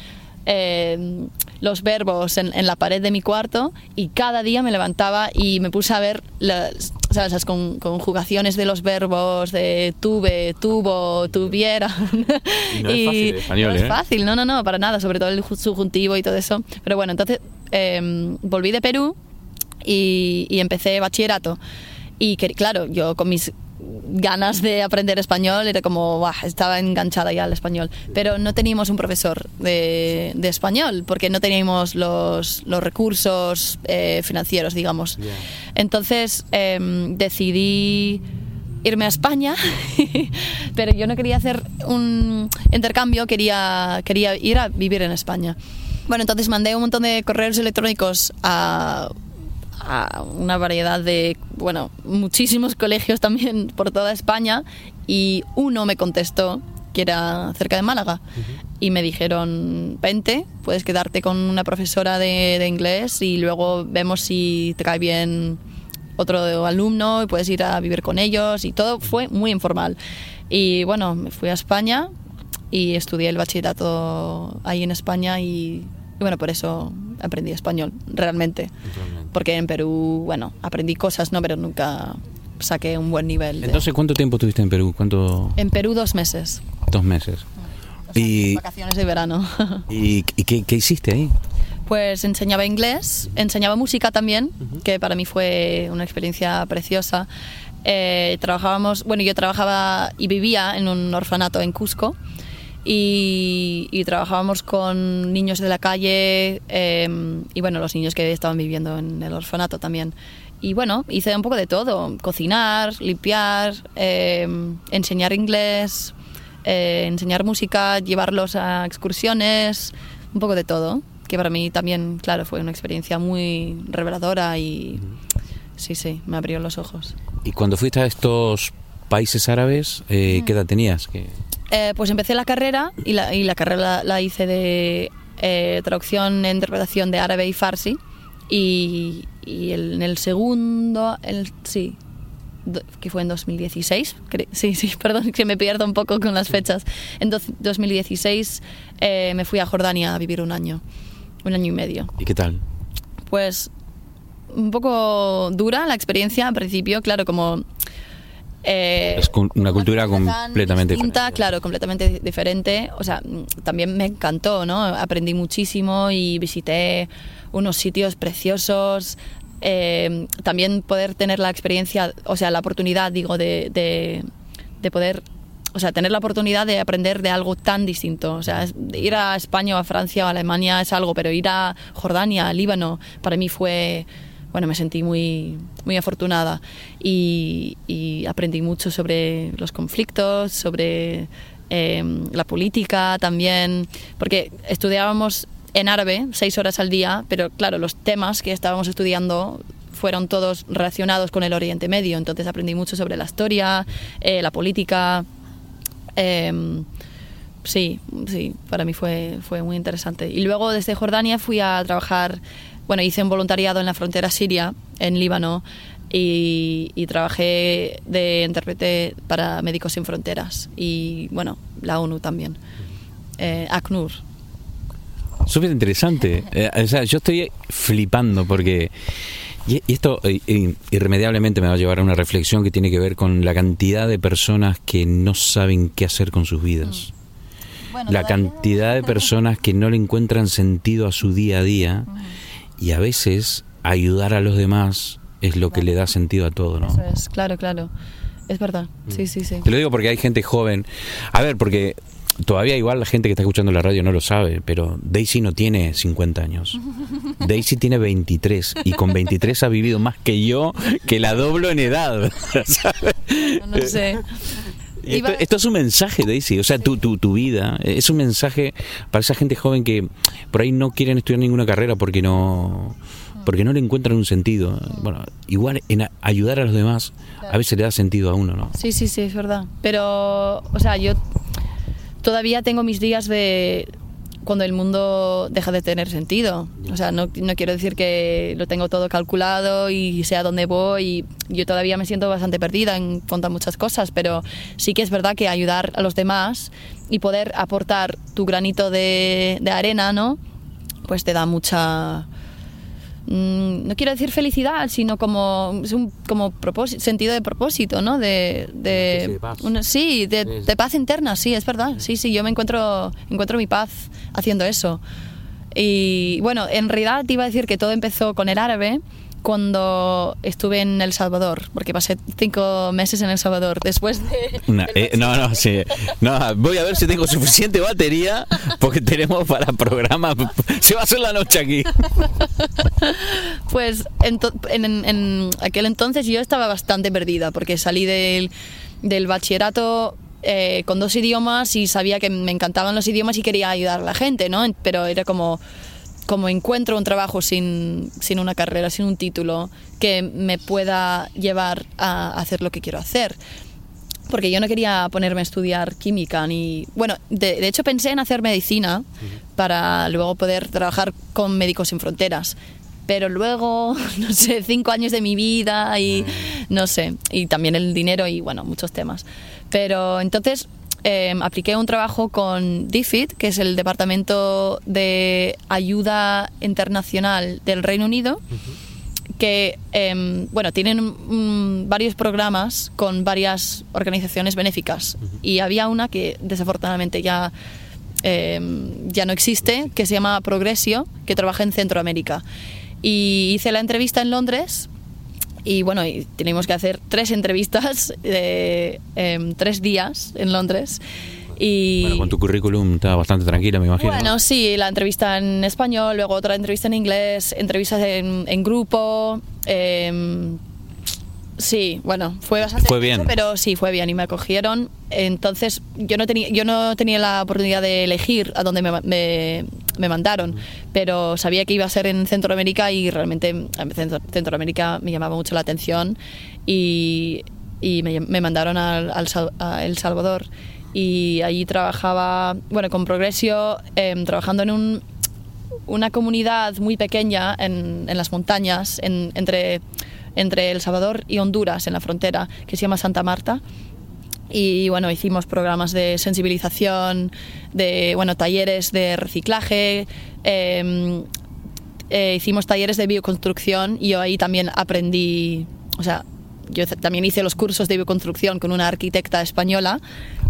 eh, los verbos en, en la pared de mi cuarto y cada día me levantaba y me puse a ver las, ¿sabes? las con- conjugaciones de los verbos de tuve, tuvo, tuviera. Y no es fácil español, no es ¿eh? fácil, no, no, no, para nada, sobre todo el ju- subjuntivo y todo eso. Pero bueno, entonces eh, volví de Perú y, y empecé bachillerato. Y que, claro, yo con mis ganas de aprender español era como, estaba enganchada ya al español. Pero no teníamos un profesor de, de español porque no teníamos los, los recursos eh, financieros, digamos. Entonces em, decidí irme a España, pero yo no quería hacer un intercambio, quería, quería ir a vivir en España. Bueno, entonces mandé un montón de correos electrónicos a, a una variedad de, bueno, muchísimos colegios también por toda España y uno me contestó que era cerca de Málaga. Y me dijeron, vente, puedes quedarte con una profesora de, de inglés y luego vemos si te cae bien otro alumno y puedes ir a vivir con ellos y todo fue muy informal. Y bueno, me fui a España y estudié el bachillerato ahí en España y, y bueno, por eso aprendí español, realmente. Porque en Perú, bueno, aprendí cosas, ¿no? Pero nunca saqué un buen nivel. de- Entonces, ¿cuánto tiempo tuviste en Perú? ¿Cuánto? En Perú dos meses. Dos meses. Y, Vacaciones de verano. y, y qué, qué hiciste ahí? Pues enseñaba inglés, enseñaba música también, que para mí fue una experiencia preciosa. Eh, trabajábamos, bueno, yo trabajaba y vivía en un orfanato en Cusco y, y trabajábamos con niños de la calle eh, y bueno, los niños que estaban viviendo en el orfanato también. Y bueno, hice un poco de todo, cocinar, limpiar, eh, enseñar inglés, eh, enseñar música, llevarlos a excursiones, un poco de todo, que para mí también, claro, fue una experiencia muy reveladora y sí, sí, me abrió los ojos. Y cuando fuiste a estos países árabes, eh, ¿qué edad tenías? ¿Qué- Eh, pues empecé la carrera y la, y la carrera la, la hice de eh, traducción e interpretación de árabe y farsi y, y el- en el segundo, el, sí, do- que fue en 2016, cre- sí, sí, perdón, que me pierdo un poco con las fechas. En dos- 2016 eh, me fui a Jordania a vivir un año, un año y medio. ¿Y qué tal? Pues un poco dura la experiencia al principio, claro, como... eh, Es una cultura completamente distinta, diferente. claro, completamente diferente. O sea, también me encantó, ¿no? Aprendí muchísimo y visité unos sitios preciosos. Eh, también poder tener la experiencia, o sea, la oportunidad, digo, de, de, de poder, o sea, tener la oportunidad de aprender de algo tan distinto. O sea, ir a España o a Francia o a Alemania es algo, pero ir a Jordania, a Líbano, para mí fue, bueno, me sentí muy, muy afortunada y, y aprendí mucho sobre los conflictos, sobre eh, la política también, porque estudiábamos en árabe seis horas al día, pero claro, los temas que estábamos estudiando fueron todos relacionados con el Oriente Medio, entonces aprendí mucho sobre la historia, eh, la política. em, sí, sí, para mí fue, fue muy interesante. Y luego desde Jordania fui a trabajar, bueno, hice un voluntariado en la frontera siria, en Líbano, y, y trabajé de intérprete para Médicos Sin Fronteras y, bueno, la ONU también. Eh, ACNUR. Súper interesante. Eh, o sea, yo estoy flipando porque... Y, esto eh, eh, irremediablemente me va a llevar a una reflexión que tiene que ver con la cantidad de personas que no saben qué hacer con sus vidas. la cantidad de personas que no le encuentran sentido a su día a día y a veces ayudar a los demás es lo que le da sentido a todo, ¿no? Eso es, claro, claro. Es verdad. Sí, sí, sí. Te lo digo porque hay gente joven. A ver, porque todavía igual la gente que está escuchando la radio no lo sabe, pero Daisy no tiene 50 años. Daisy tiene 23 y con 23 ha vivido más que yo, que la doblo en edad. ¿sabes? No, no sé. Esto, esto es un mensaje, Daisy. O sea, tu, tu, tu vida eh, es un mensaje para esa gente joven que por ahí no quieren estudiar ninguna carrera porque no porque no le encuentran un sentido. Bueno, igual en a- ayudar a los demás a veces le da sentido a uno, ¿no? Sí, sí, sí, es verdad. Pero, o sea, yo todavía tengo mis días de cuando el mundo deja de tener sentido. O sea, no, no quiero decir que lo tengo todo calculado y sé a dónde voy. Y yo todavía me siento bastante perdida en cuanto a muchas cosas, pero sí que es verdad que ayudar a los demás y poder aportar tu granito de, de arena, ¿no? Pues te da mucha no quiero decir felicidad, sino como, como sentido de propósito, ¿no? De, de, especie de paz. una- sí, de, Sí, sí. de paz interna, sí, es verdad. Sí, sí, yo me encuentro, encuentro mi paz haciendo eso. Y bueno, en realidad te iba a decir que todo empezó con el árabe cuando estuve en El Salvador, porque pasé cinco meses en El Salvador después de... Eh, no, no, sí. No, voy a ver si tengo suficiente batería porque tenemos para programa. Se va a hacer la noche aquí. Pues en, en- en aquel entonces yo estaba bastante perdida porque salí del, del bachillerato eh, con dos idiomas y sabía que me encantaban los idiomas y quería ayudar a la gente, ¿no? Pero era como, como encuentro un trabajo sin, sin una carrera, sin un título que me pueda llevar a hacer lo que quiero hacer. porque yo no quería ponerme a estudiar química ni... Bueno, de, de hecho pensé en hacer medicina para luego poder trabajar con Médicos Sin Fronteras. Pero luego, no sé, cinco años de mi vida y no sé, y también el dinero y bueno, muchos temas. Pero entonces eh, apliqué un trabajo con DFID, que es el Departamento de Ayuda Internacional del Reino Unido que em, bueno tienen varios programas con varias organizaciones benéficas. Y había una que desafortunadamente ya em, ya no existe que se llama Progresio que trabaja en Centroamérica. Y hice la entrevista en Londres y bueno y tenemos que hacer tres entrevistas de em, tres días en Londres y Bueno, con tu currículum está bastante tranquila, me imagino. ¿no? bueno, sí, la entrevista en español, luego otra entrevista en inglés, entrevistas en, en grupo. em, sí, bueno, fue bastante. Fue bien. Pero sí, fue bien y me acogieron. Entonces, yo no tenía, yo no tenía la oportunidad de elegir a dónde me, me- me mandaron, pero sabía que iba a ser en Centroamérica y realmente Centro- Centroamérica me llamaba mucho la atención y, y me, me mandaron al, al a El Salvador y allí trabajaba, bueno, con Progresio, em, trabajando en un, una comunidad muy pequeña en, en las montañas, en- entre, entre El Salvador y Honduras, en la frontera, que se llama Santa Marta. Y bueno, hicimos programas de sensibilización, de bueno, talleres de reciclaje, em, eh, hicimos talleres de bioconstrucción y yo ahí también aprendí, o sea, yo también hice los cursos de bioconstrucción con una arquitecta española.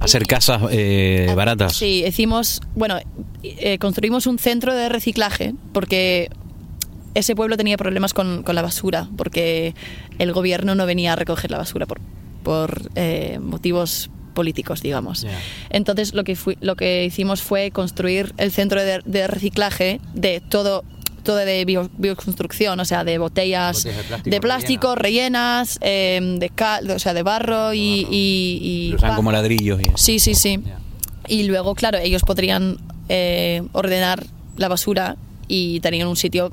Hacer casas eh, baratas. Sí, hicimos, bueno, eh, construimos un centro de reciclaje porque ese pueblo tenía problemas con, con la basura, porque el gobierno no venía a recoger la basura por, por eh, motivos políticos, digamos. Entonces lo que, fui- lo que hicimos fue construir el centro de, de reciclaje de todo todo de bio- bioconstrucción, o sea, de botellas Botellas de plástico de plástico rellenas, eh, de cal, o sea, de barro y, y, y como ladrillos. Y... Sí, sí, sí. Y luego, claro, ellos podrían eh, ordenar la basura y tenían un sitio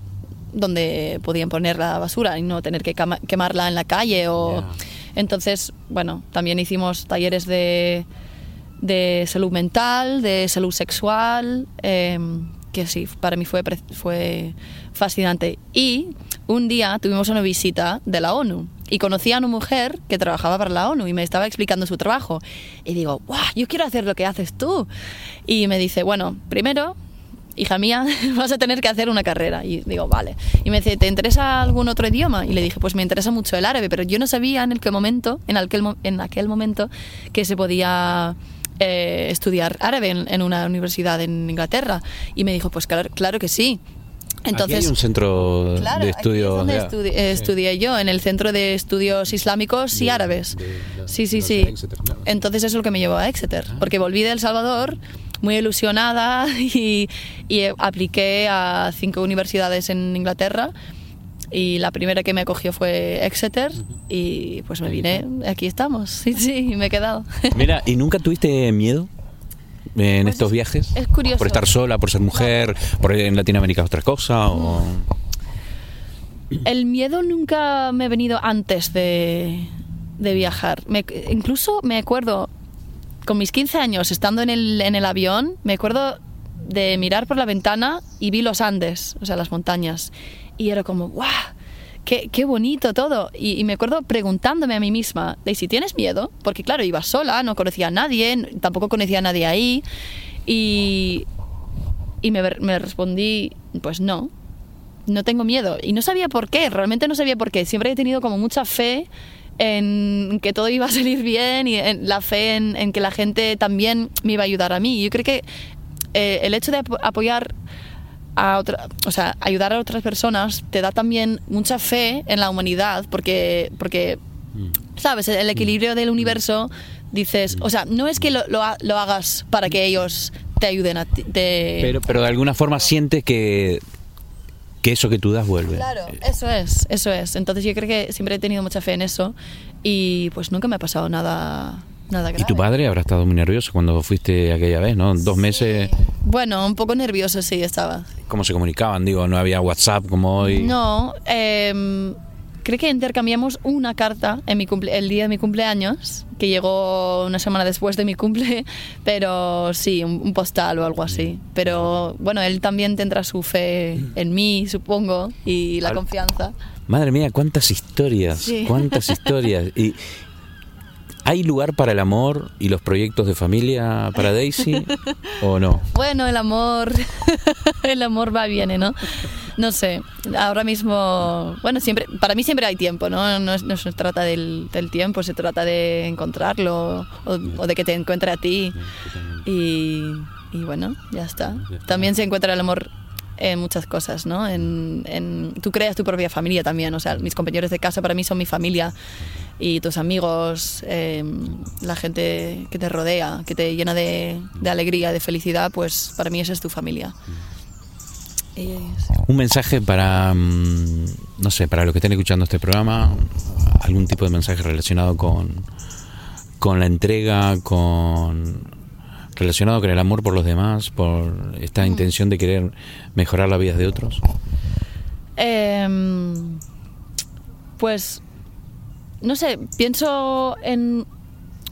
donde podían poner la basura y no tener que quemarla en la calle o Ya. entonces bueno también hicimos talleres de de salud mental de salud sexual eh, que sí para mí fue fue fascinante y un día tuvimos una visita de la ONU y conocí a una mujer que trabajaba para la ONU y me estaba explicando su trabajo y digo ¡guau! yo quiero hacer lo que haces tú y me dice bueno primero hija mía, vas a tener que hacer una carrera. Y digo, vale. Y me dice, ¿te interesa algún otro idioma? Y le dije, pues me interesa mucho el árabe, pero yo no sabía en aquel momento, en aquel, en aquel momento, que se podía eh, estudiar árabe en, en una universidad en Inglaterra. Y me dijo, pues claro, claro que sí. Entonces, Aquí hay un centro Claro, de aquí es estudio. donde estudi- eh, estudié yo, en el Centro de Estudios Islámicos y Árabes. sí, sí, sí. Entonces eso es lo que me llevó a Exeter, Ah. porque volví de El Salvador muy ilusionada y, y eh, apliqué a cinco universidades en Inglaterra y la primera que me acogió fue Exeter y pues me vine, aquí estamos, sí, sí, me he quedado. Mira, ¿y nunca tuviste miedo en estos viajes? Pues es curioso. Por estar sola, por ser mujer, por ir en Latinoamérica otra cosa. O... El miedo nunca me ha venido antes de, de viajar. Me- incluso me acuerdo, con mis 15 años, estando en el, en el avión, me acuerdo de mirar por la ventana y vi los Andes, o sea, las montañas. Y era como, ¡guau! Qué, qué bonito todo. Y, me acuerdo preguntándome a mí misma, Daisy, ¿tienes miedo? Porque claro, iba sola, no conocía a nadie, tampoco conocía a nadie ahí. Y, y me, me respondí, pues no, no tengo miedo. Y no sabía por qué, realmente no sabía por qué. Siempre he tenido como mucha fe en que todo iba a salir bien y en la fe en, en que la gente también me iba a ayudar a mí. Yo creo que eh, el hecho de apo- apoyar a otra, o sea, ayudar a otras personas te da también mucha fe en la humanidad porque porque sabes el equilibrio del universo dices o sea no es que lo, lo ha- lo hagas para que ellos te ayuden a ti te- Pero, pero de alguna forma sientes que, que eso que tú das vuelve. Claro, eso es, eso es. Entonces yo creo que siempre he tenido mucha fe en eso y pues nunca me ha pasado nada, nada grave. Y tu padre habrá estado muy nervioso cuando fuiste aquella vez, ¿no? Dos meses. Bueno, un poco nervioso sí estaba. ¿Cómo se comunicaban? Digo, no había WhatsApp como hoy. No, em, creo que intercambiamos una carta en mi cumple el día de mi cumpleaños, que llegó una semana después de mi cumple, pero sí, un, un postal o algo así. Pero bueno, él también tendrá su fe en mí, supongo, y la confianza. Madre mía, cuántas historias, Sí. cuántas historias. Y ¿Hay lugar para el amor y los proyectos de familia para Daisy o no? Bueno, el amor, el amor va y viene, ¿no? No sé, ahora mismo, bueno, siempre, para mí siempre hay tiempo, ¿no? No, se trata del, del tiempo, se trata de encontrarlo o, de que te encuentre a ti. Y, y bueno, ya está. También se encuentra el amor en muchas cosas, ¿no? En, en- tú creas tu propia familia también, o sea, mis compañeros de casa para mí son mi familia y tus amigos, eh, la gente que te rodea, que te llena de, de alegría, de felicidad, pues para mí esa es tu familia. Un mensaje para, mm, no sé, para los que estén escuchando este programa, algún tipo de mensaje relacionado con, con la entrega, con relacionado con el amor por los demás, por esta intención de querer mejorar la vida de otros. Em, pues, no sé, pienso en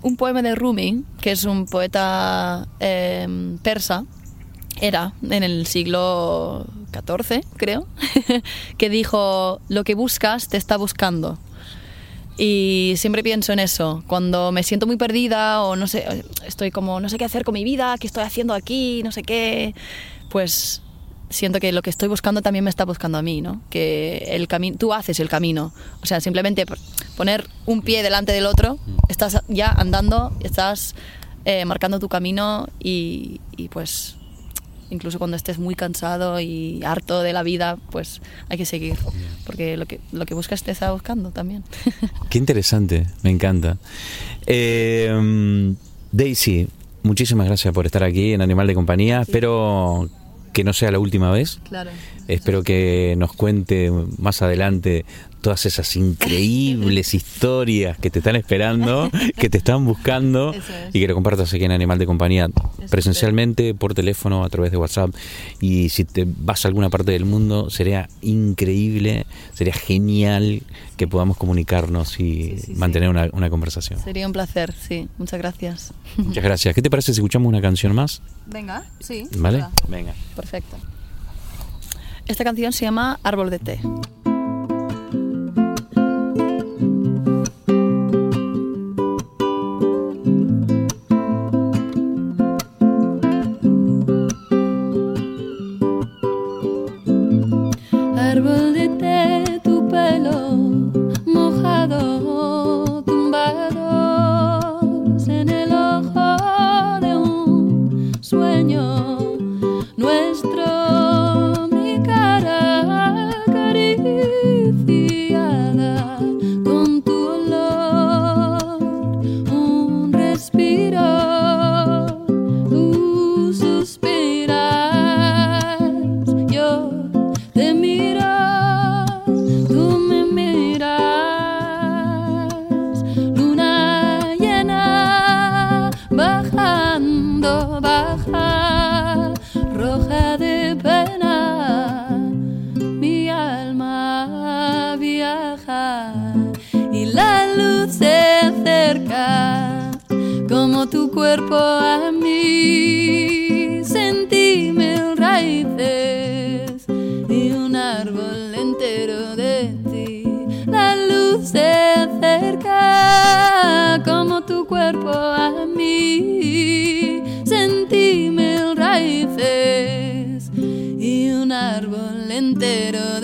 un poema de Rumi, que es un poeta em, persa, era en el siglo XIV, creo, que dijo, lo que buscas te está buscando. Y siempre pienso en eso, cuando me siento muy perdida o no sé, estoy como, no sé qué hacer con mi vida, qué estoy haciendo aquí, no sé qué, pues siento que lo que estoy buscando también me está buscando a mí, ¿no? Que el camino, tú haces el camino, o sea, simplemente poner un pie delante del otro, estás ya andando, estás eh, marcando tu camino y, y pues incluso cuando estés muy cansado y harto de la vida, pues hay que seguir, porque lo que, lo que buscas te está buscando también. Qué interesante, me encanta. Eh, Daisy, muchísimas gracias por estar aquí en Animal de Compañía. Espero que no sea la última vez. Claro. Espero que nos cuente más adelante todas esas increíbles historias que te están esperando, que te están buscando es. y que lo compartas aquí en Animal de Compañía presencialmente, por teléfono, a través de WhatsApp. Y si te vas a alguna parte del mundo, sería increíble, sería genial que podamos comunicarnos y Sí, sí, mantener sí. Una, una conversación. Sería un placer, sí. Muchas gracias. Muchas gracias. ¿Qué te parece si escuchamos una canción más? Venga, sí. ¿Vale? Venga. Perfecto. Esta canción se llama Árbol de té.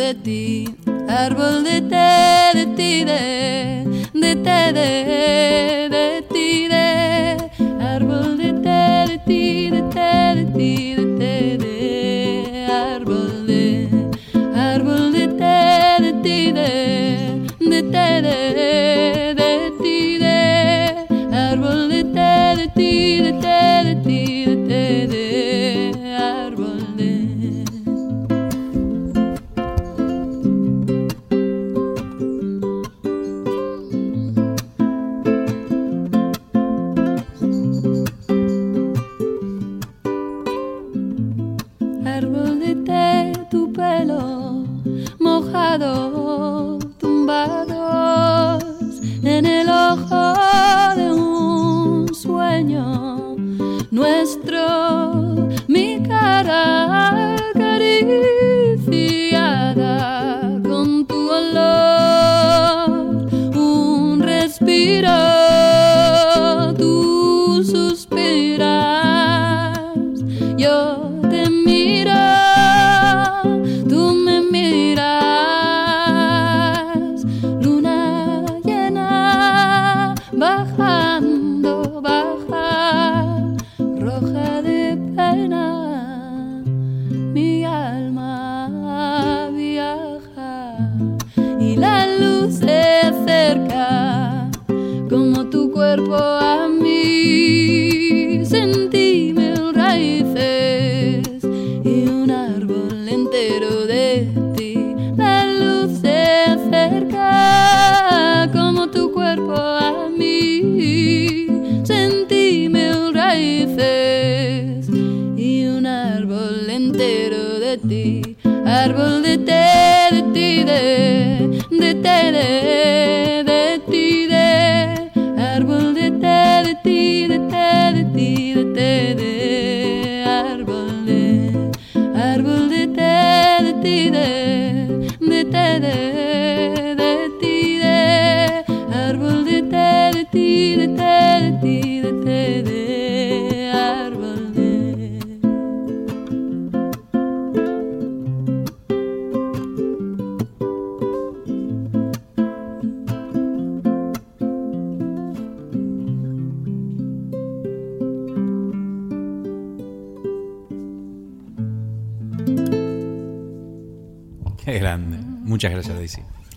De ti. Árbol de té, de ti, de, de té, de,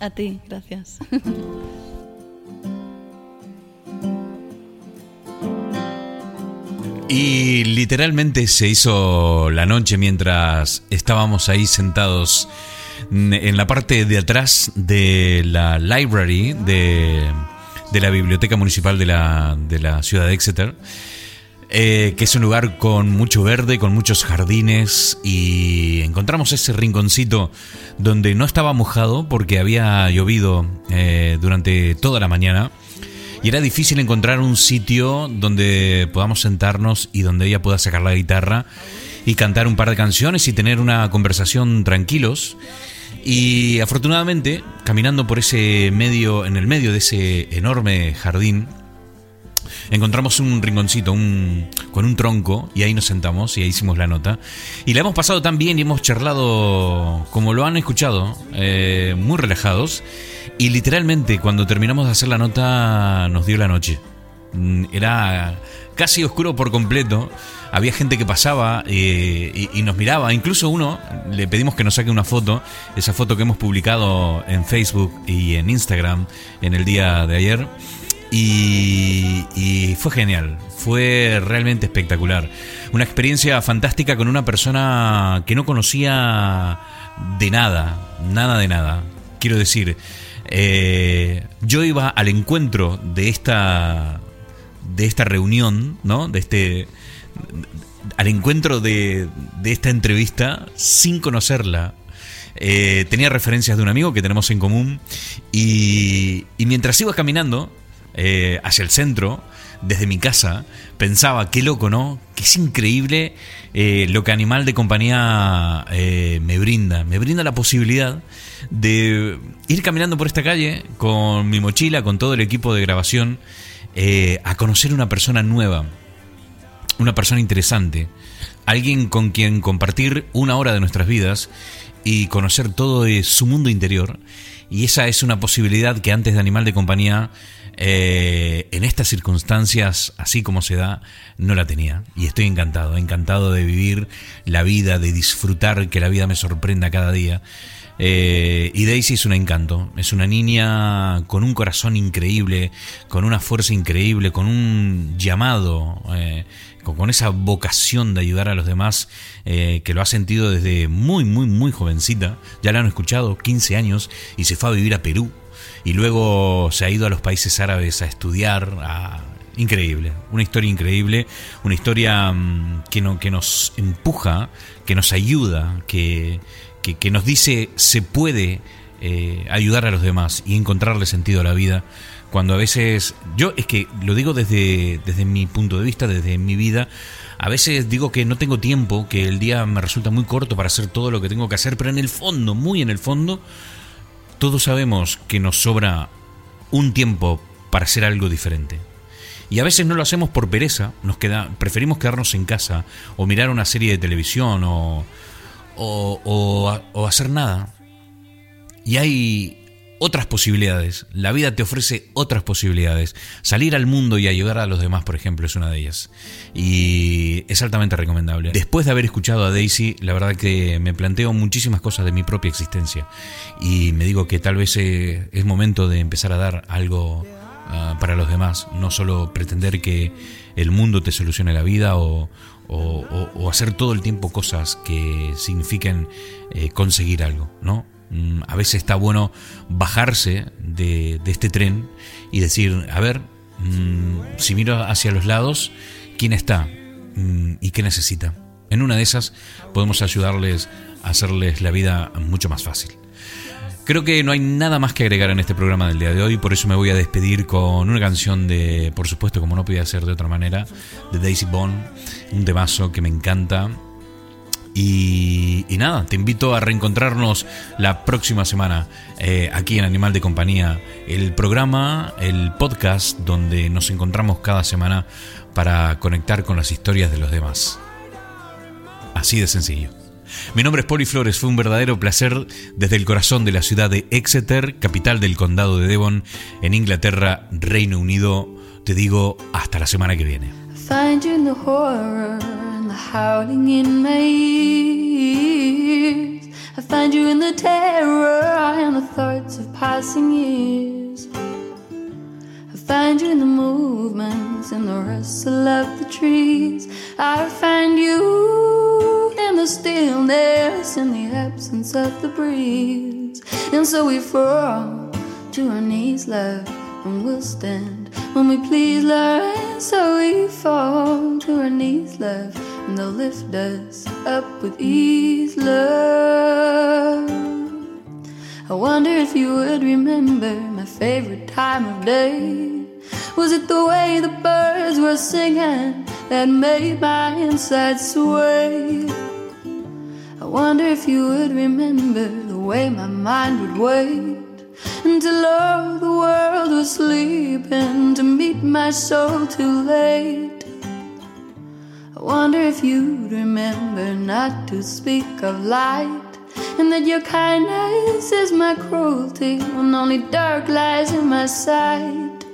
A ti, gracias. Y literalmente se hizo la noche mientras estábamos ahí sentados en la parte de atrás de la library de, de la Biblioteca Municipal de la, de la ciudad de Exeter. Eh, que es un lugar con mucho verde, con muchos jardines y encontramos ese rinconcito donde no estaba mojado porque había llovido eh, durante toda la mañana y era difícil encontrar un sitio donde podamos sentarnos y donde ella pueda sacar la guitarra y cantar un par de canciones y tener una conversación tranquilos. Y afortunadamente, caminando por ese medio, en el medio de ese enorme jardín, encontramos un rinconcito un, con un tronco y ahí nos sentamos y ahí hicimos la nota. Y la hemos pasado tan bien y hemos charlado, como lo han escuchado, eh, muy relajados. Y literalmente cuando terminamos de hacer la nota nos dio la noche. Mm, Era casi oscuro por completo. Había gente que pasaba eh, y, y nos miraba. Incluso uno le pedimos que nos saque una foto. Esa foto que hemos publicado en Facebook y en Instagram en el día de ayer. Y, y fue genial, fue realmente espectacular. Una experiencia fantástica con una persona que no conocía de nada, nada de nada. Quiero decir, eh, yo iba al encuentro de esta, de esta reunión, ¿no? De este, al encuentro de, de esta entrevista sin conocerla. Eh, tenía referencias de un amigo que tenemos en común y, y mientras iba caminando eh, hacia el centro, desde mi casa, pensaba, qué loco, ¿no? Que es increíble eh, lo que Animal de Compañía eh, me brinda. Me brinda la posibilidad de ir caminando por esta calle con mi mochila, con todo el equipo de grabación, a conocer una persona nueva, una persona interesante, alguien con quien compartir una hora de nuestras vidas y conocer todo de su mundo interior. Y esa es una posibilidad que antes de Animal de Compañía, eh, en estas circunstancias, así como se da, no la tenía. Y estoy encantado, encantado de vivir la vida, de disfrutar que la vida me sorprenda cada día. Eh, y Daisy es un encanto, es una niña con un corazón increíble, con una fuerza increíble, con un llamado, eh, con, esa vocación de ayudar a los demás, que lo ha sentido desde muy, muy, muy jovencita. Ya la han escuchado, 15 años, y se fue a vivir a Perú. Y luego se ha ido a los países árabes a estudiar, a, Increíble, una historia increíble, una historia mm, que, no, que nos empuja, que nos ayuda, que, que, nos dice se puede eh, ayudar a los demás y encontrarle sentido a la vida. Cuando a veces, yo es que lo digo desde, desde mi punto de vista, desde mi vida, a veces digo que no tengo tiempo, que el día me resulta muy corto para hacer todo lo que tengo que hacer, pero en el fondo, muy en el fondo, todos sabemos que nos sobra un tiempo para hacer algo diferente. Y a veces no lo hacemos por pereza, nos queda, preferimos quedarnos en casa o mirar una serie de televisión o, o, o- hacer nada. Y hay, otras posibilidades. La vida te ofrece otras posibilidades. Salir al mundo y ayudar a los demás, por ejemplo, es una de ellas. Y es altamente recomendable. Después de haber escuchado a Daisy, la verdad que me planteo muchísimas cosas de mi propia existencia. Y me digo que tal vez eh, es momento de empezar a dar algo ah, para los demás. No solo pretender que el mundo te solucione la vida o, hacer todo el tiempo cosas que signifiquen eh, conseguir algo, ¿no? Mm, a veces está bueno bajarse de, este tren y decir, a ver, mm, si miro hacia los lados, ¿quién está mm, y qué necesita? En una de esas podemos ayudarles a hacerles la vida mucho más fácil. Creo que no hay nada más que agregar en este programa del día de hoy, por eso me voy a despedir con una canción de, por supuesto, como no podía ser de otra manera, de Daisy Bond, un temazo que me encanta, y, nada, te invito a reencontrarnos la próxima semana eh, aquí en Animal de Compañía, el programa, el podcast donde nos encontramos cada semana para conectar con las historias de los demás. Así de sencillo. Mi nombre es Poli Flores, fue un verdadero placer desde el corazón de la ciudad de Exeter, capital del condado de Devon, en Inglaterra, Reino Unido. Te digo hasta la semana que viene. Howling in my ears. I find you in the terror and the thoughts of passing years. I find you in the movements and the rustle of the trees. I find you in the stillness and the absence of the breeze. And so we fall to our knees, love, and we'll stand when we please, love. And so we fall to our knees, love and they'll lift us up with ease, love. I wonder if you would remember my favorite time of day. Was it the way the birds were singing that made my insides sway? I wonder if you would remember the way my mind would wait until all the world was sleeping to meet my soul too late. I wonder if you'd remember not to speak of light, and that your kindness is my cruelty when only dark lies in my sight.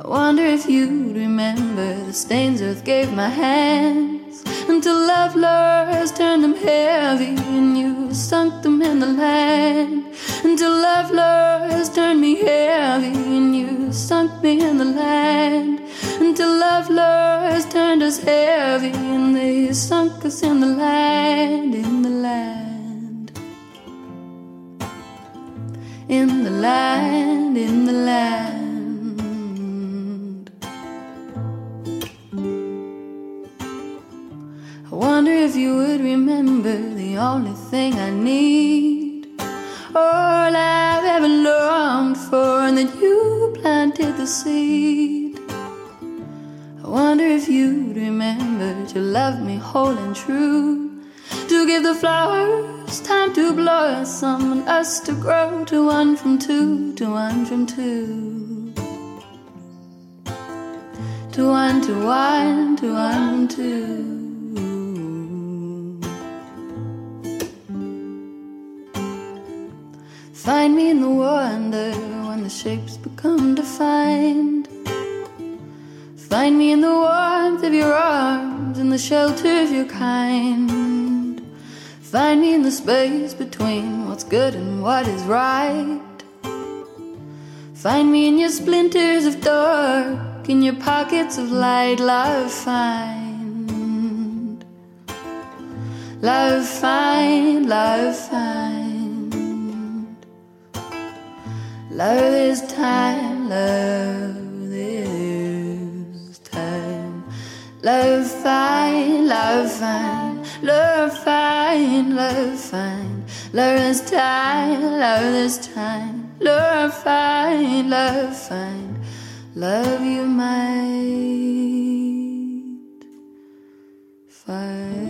I wonder if you'd remember the stains earth gave my hands until love lures turned them heavy. And you sunk them in the land. Until love lures turned me heavy. And you sunk me in the land. Until love lures turned us heavy. And they sunk us in the land, in the land, in the land, in the land. Only thing I need, all I've ever longed for, and that you planted the seed I wonder if you'd remember to love me whole and true. To give the flowers time to blossom and us to grow to one from two, to one from two. To one, to one, to one two. Find me in the wonder when the shapes become defined. Find me in the warmth of your arms, in the shelter of your kind. Find me in the space between what's good and what is right. Find me in your splinters of dark, in your pockets of light, love find. Love find, love find. Love is time, love. Love fine, love fine, love fine, love fine. Love this time, love this time. Love fine, love fine. Love you might find.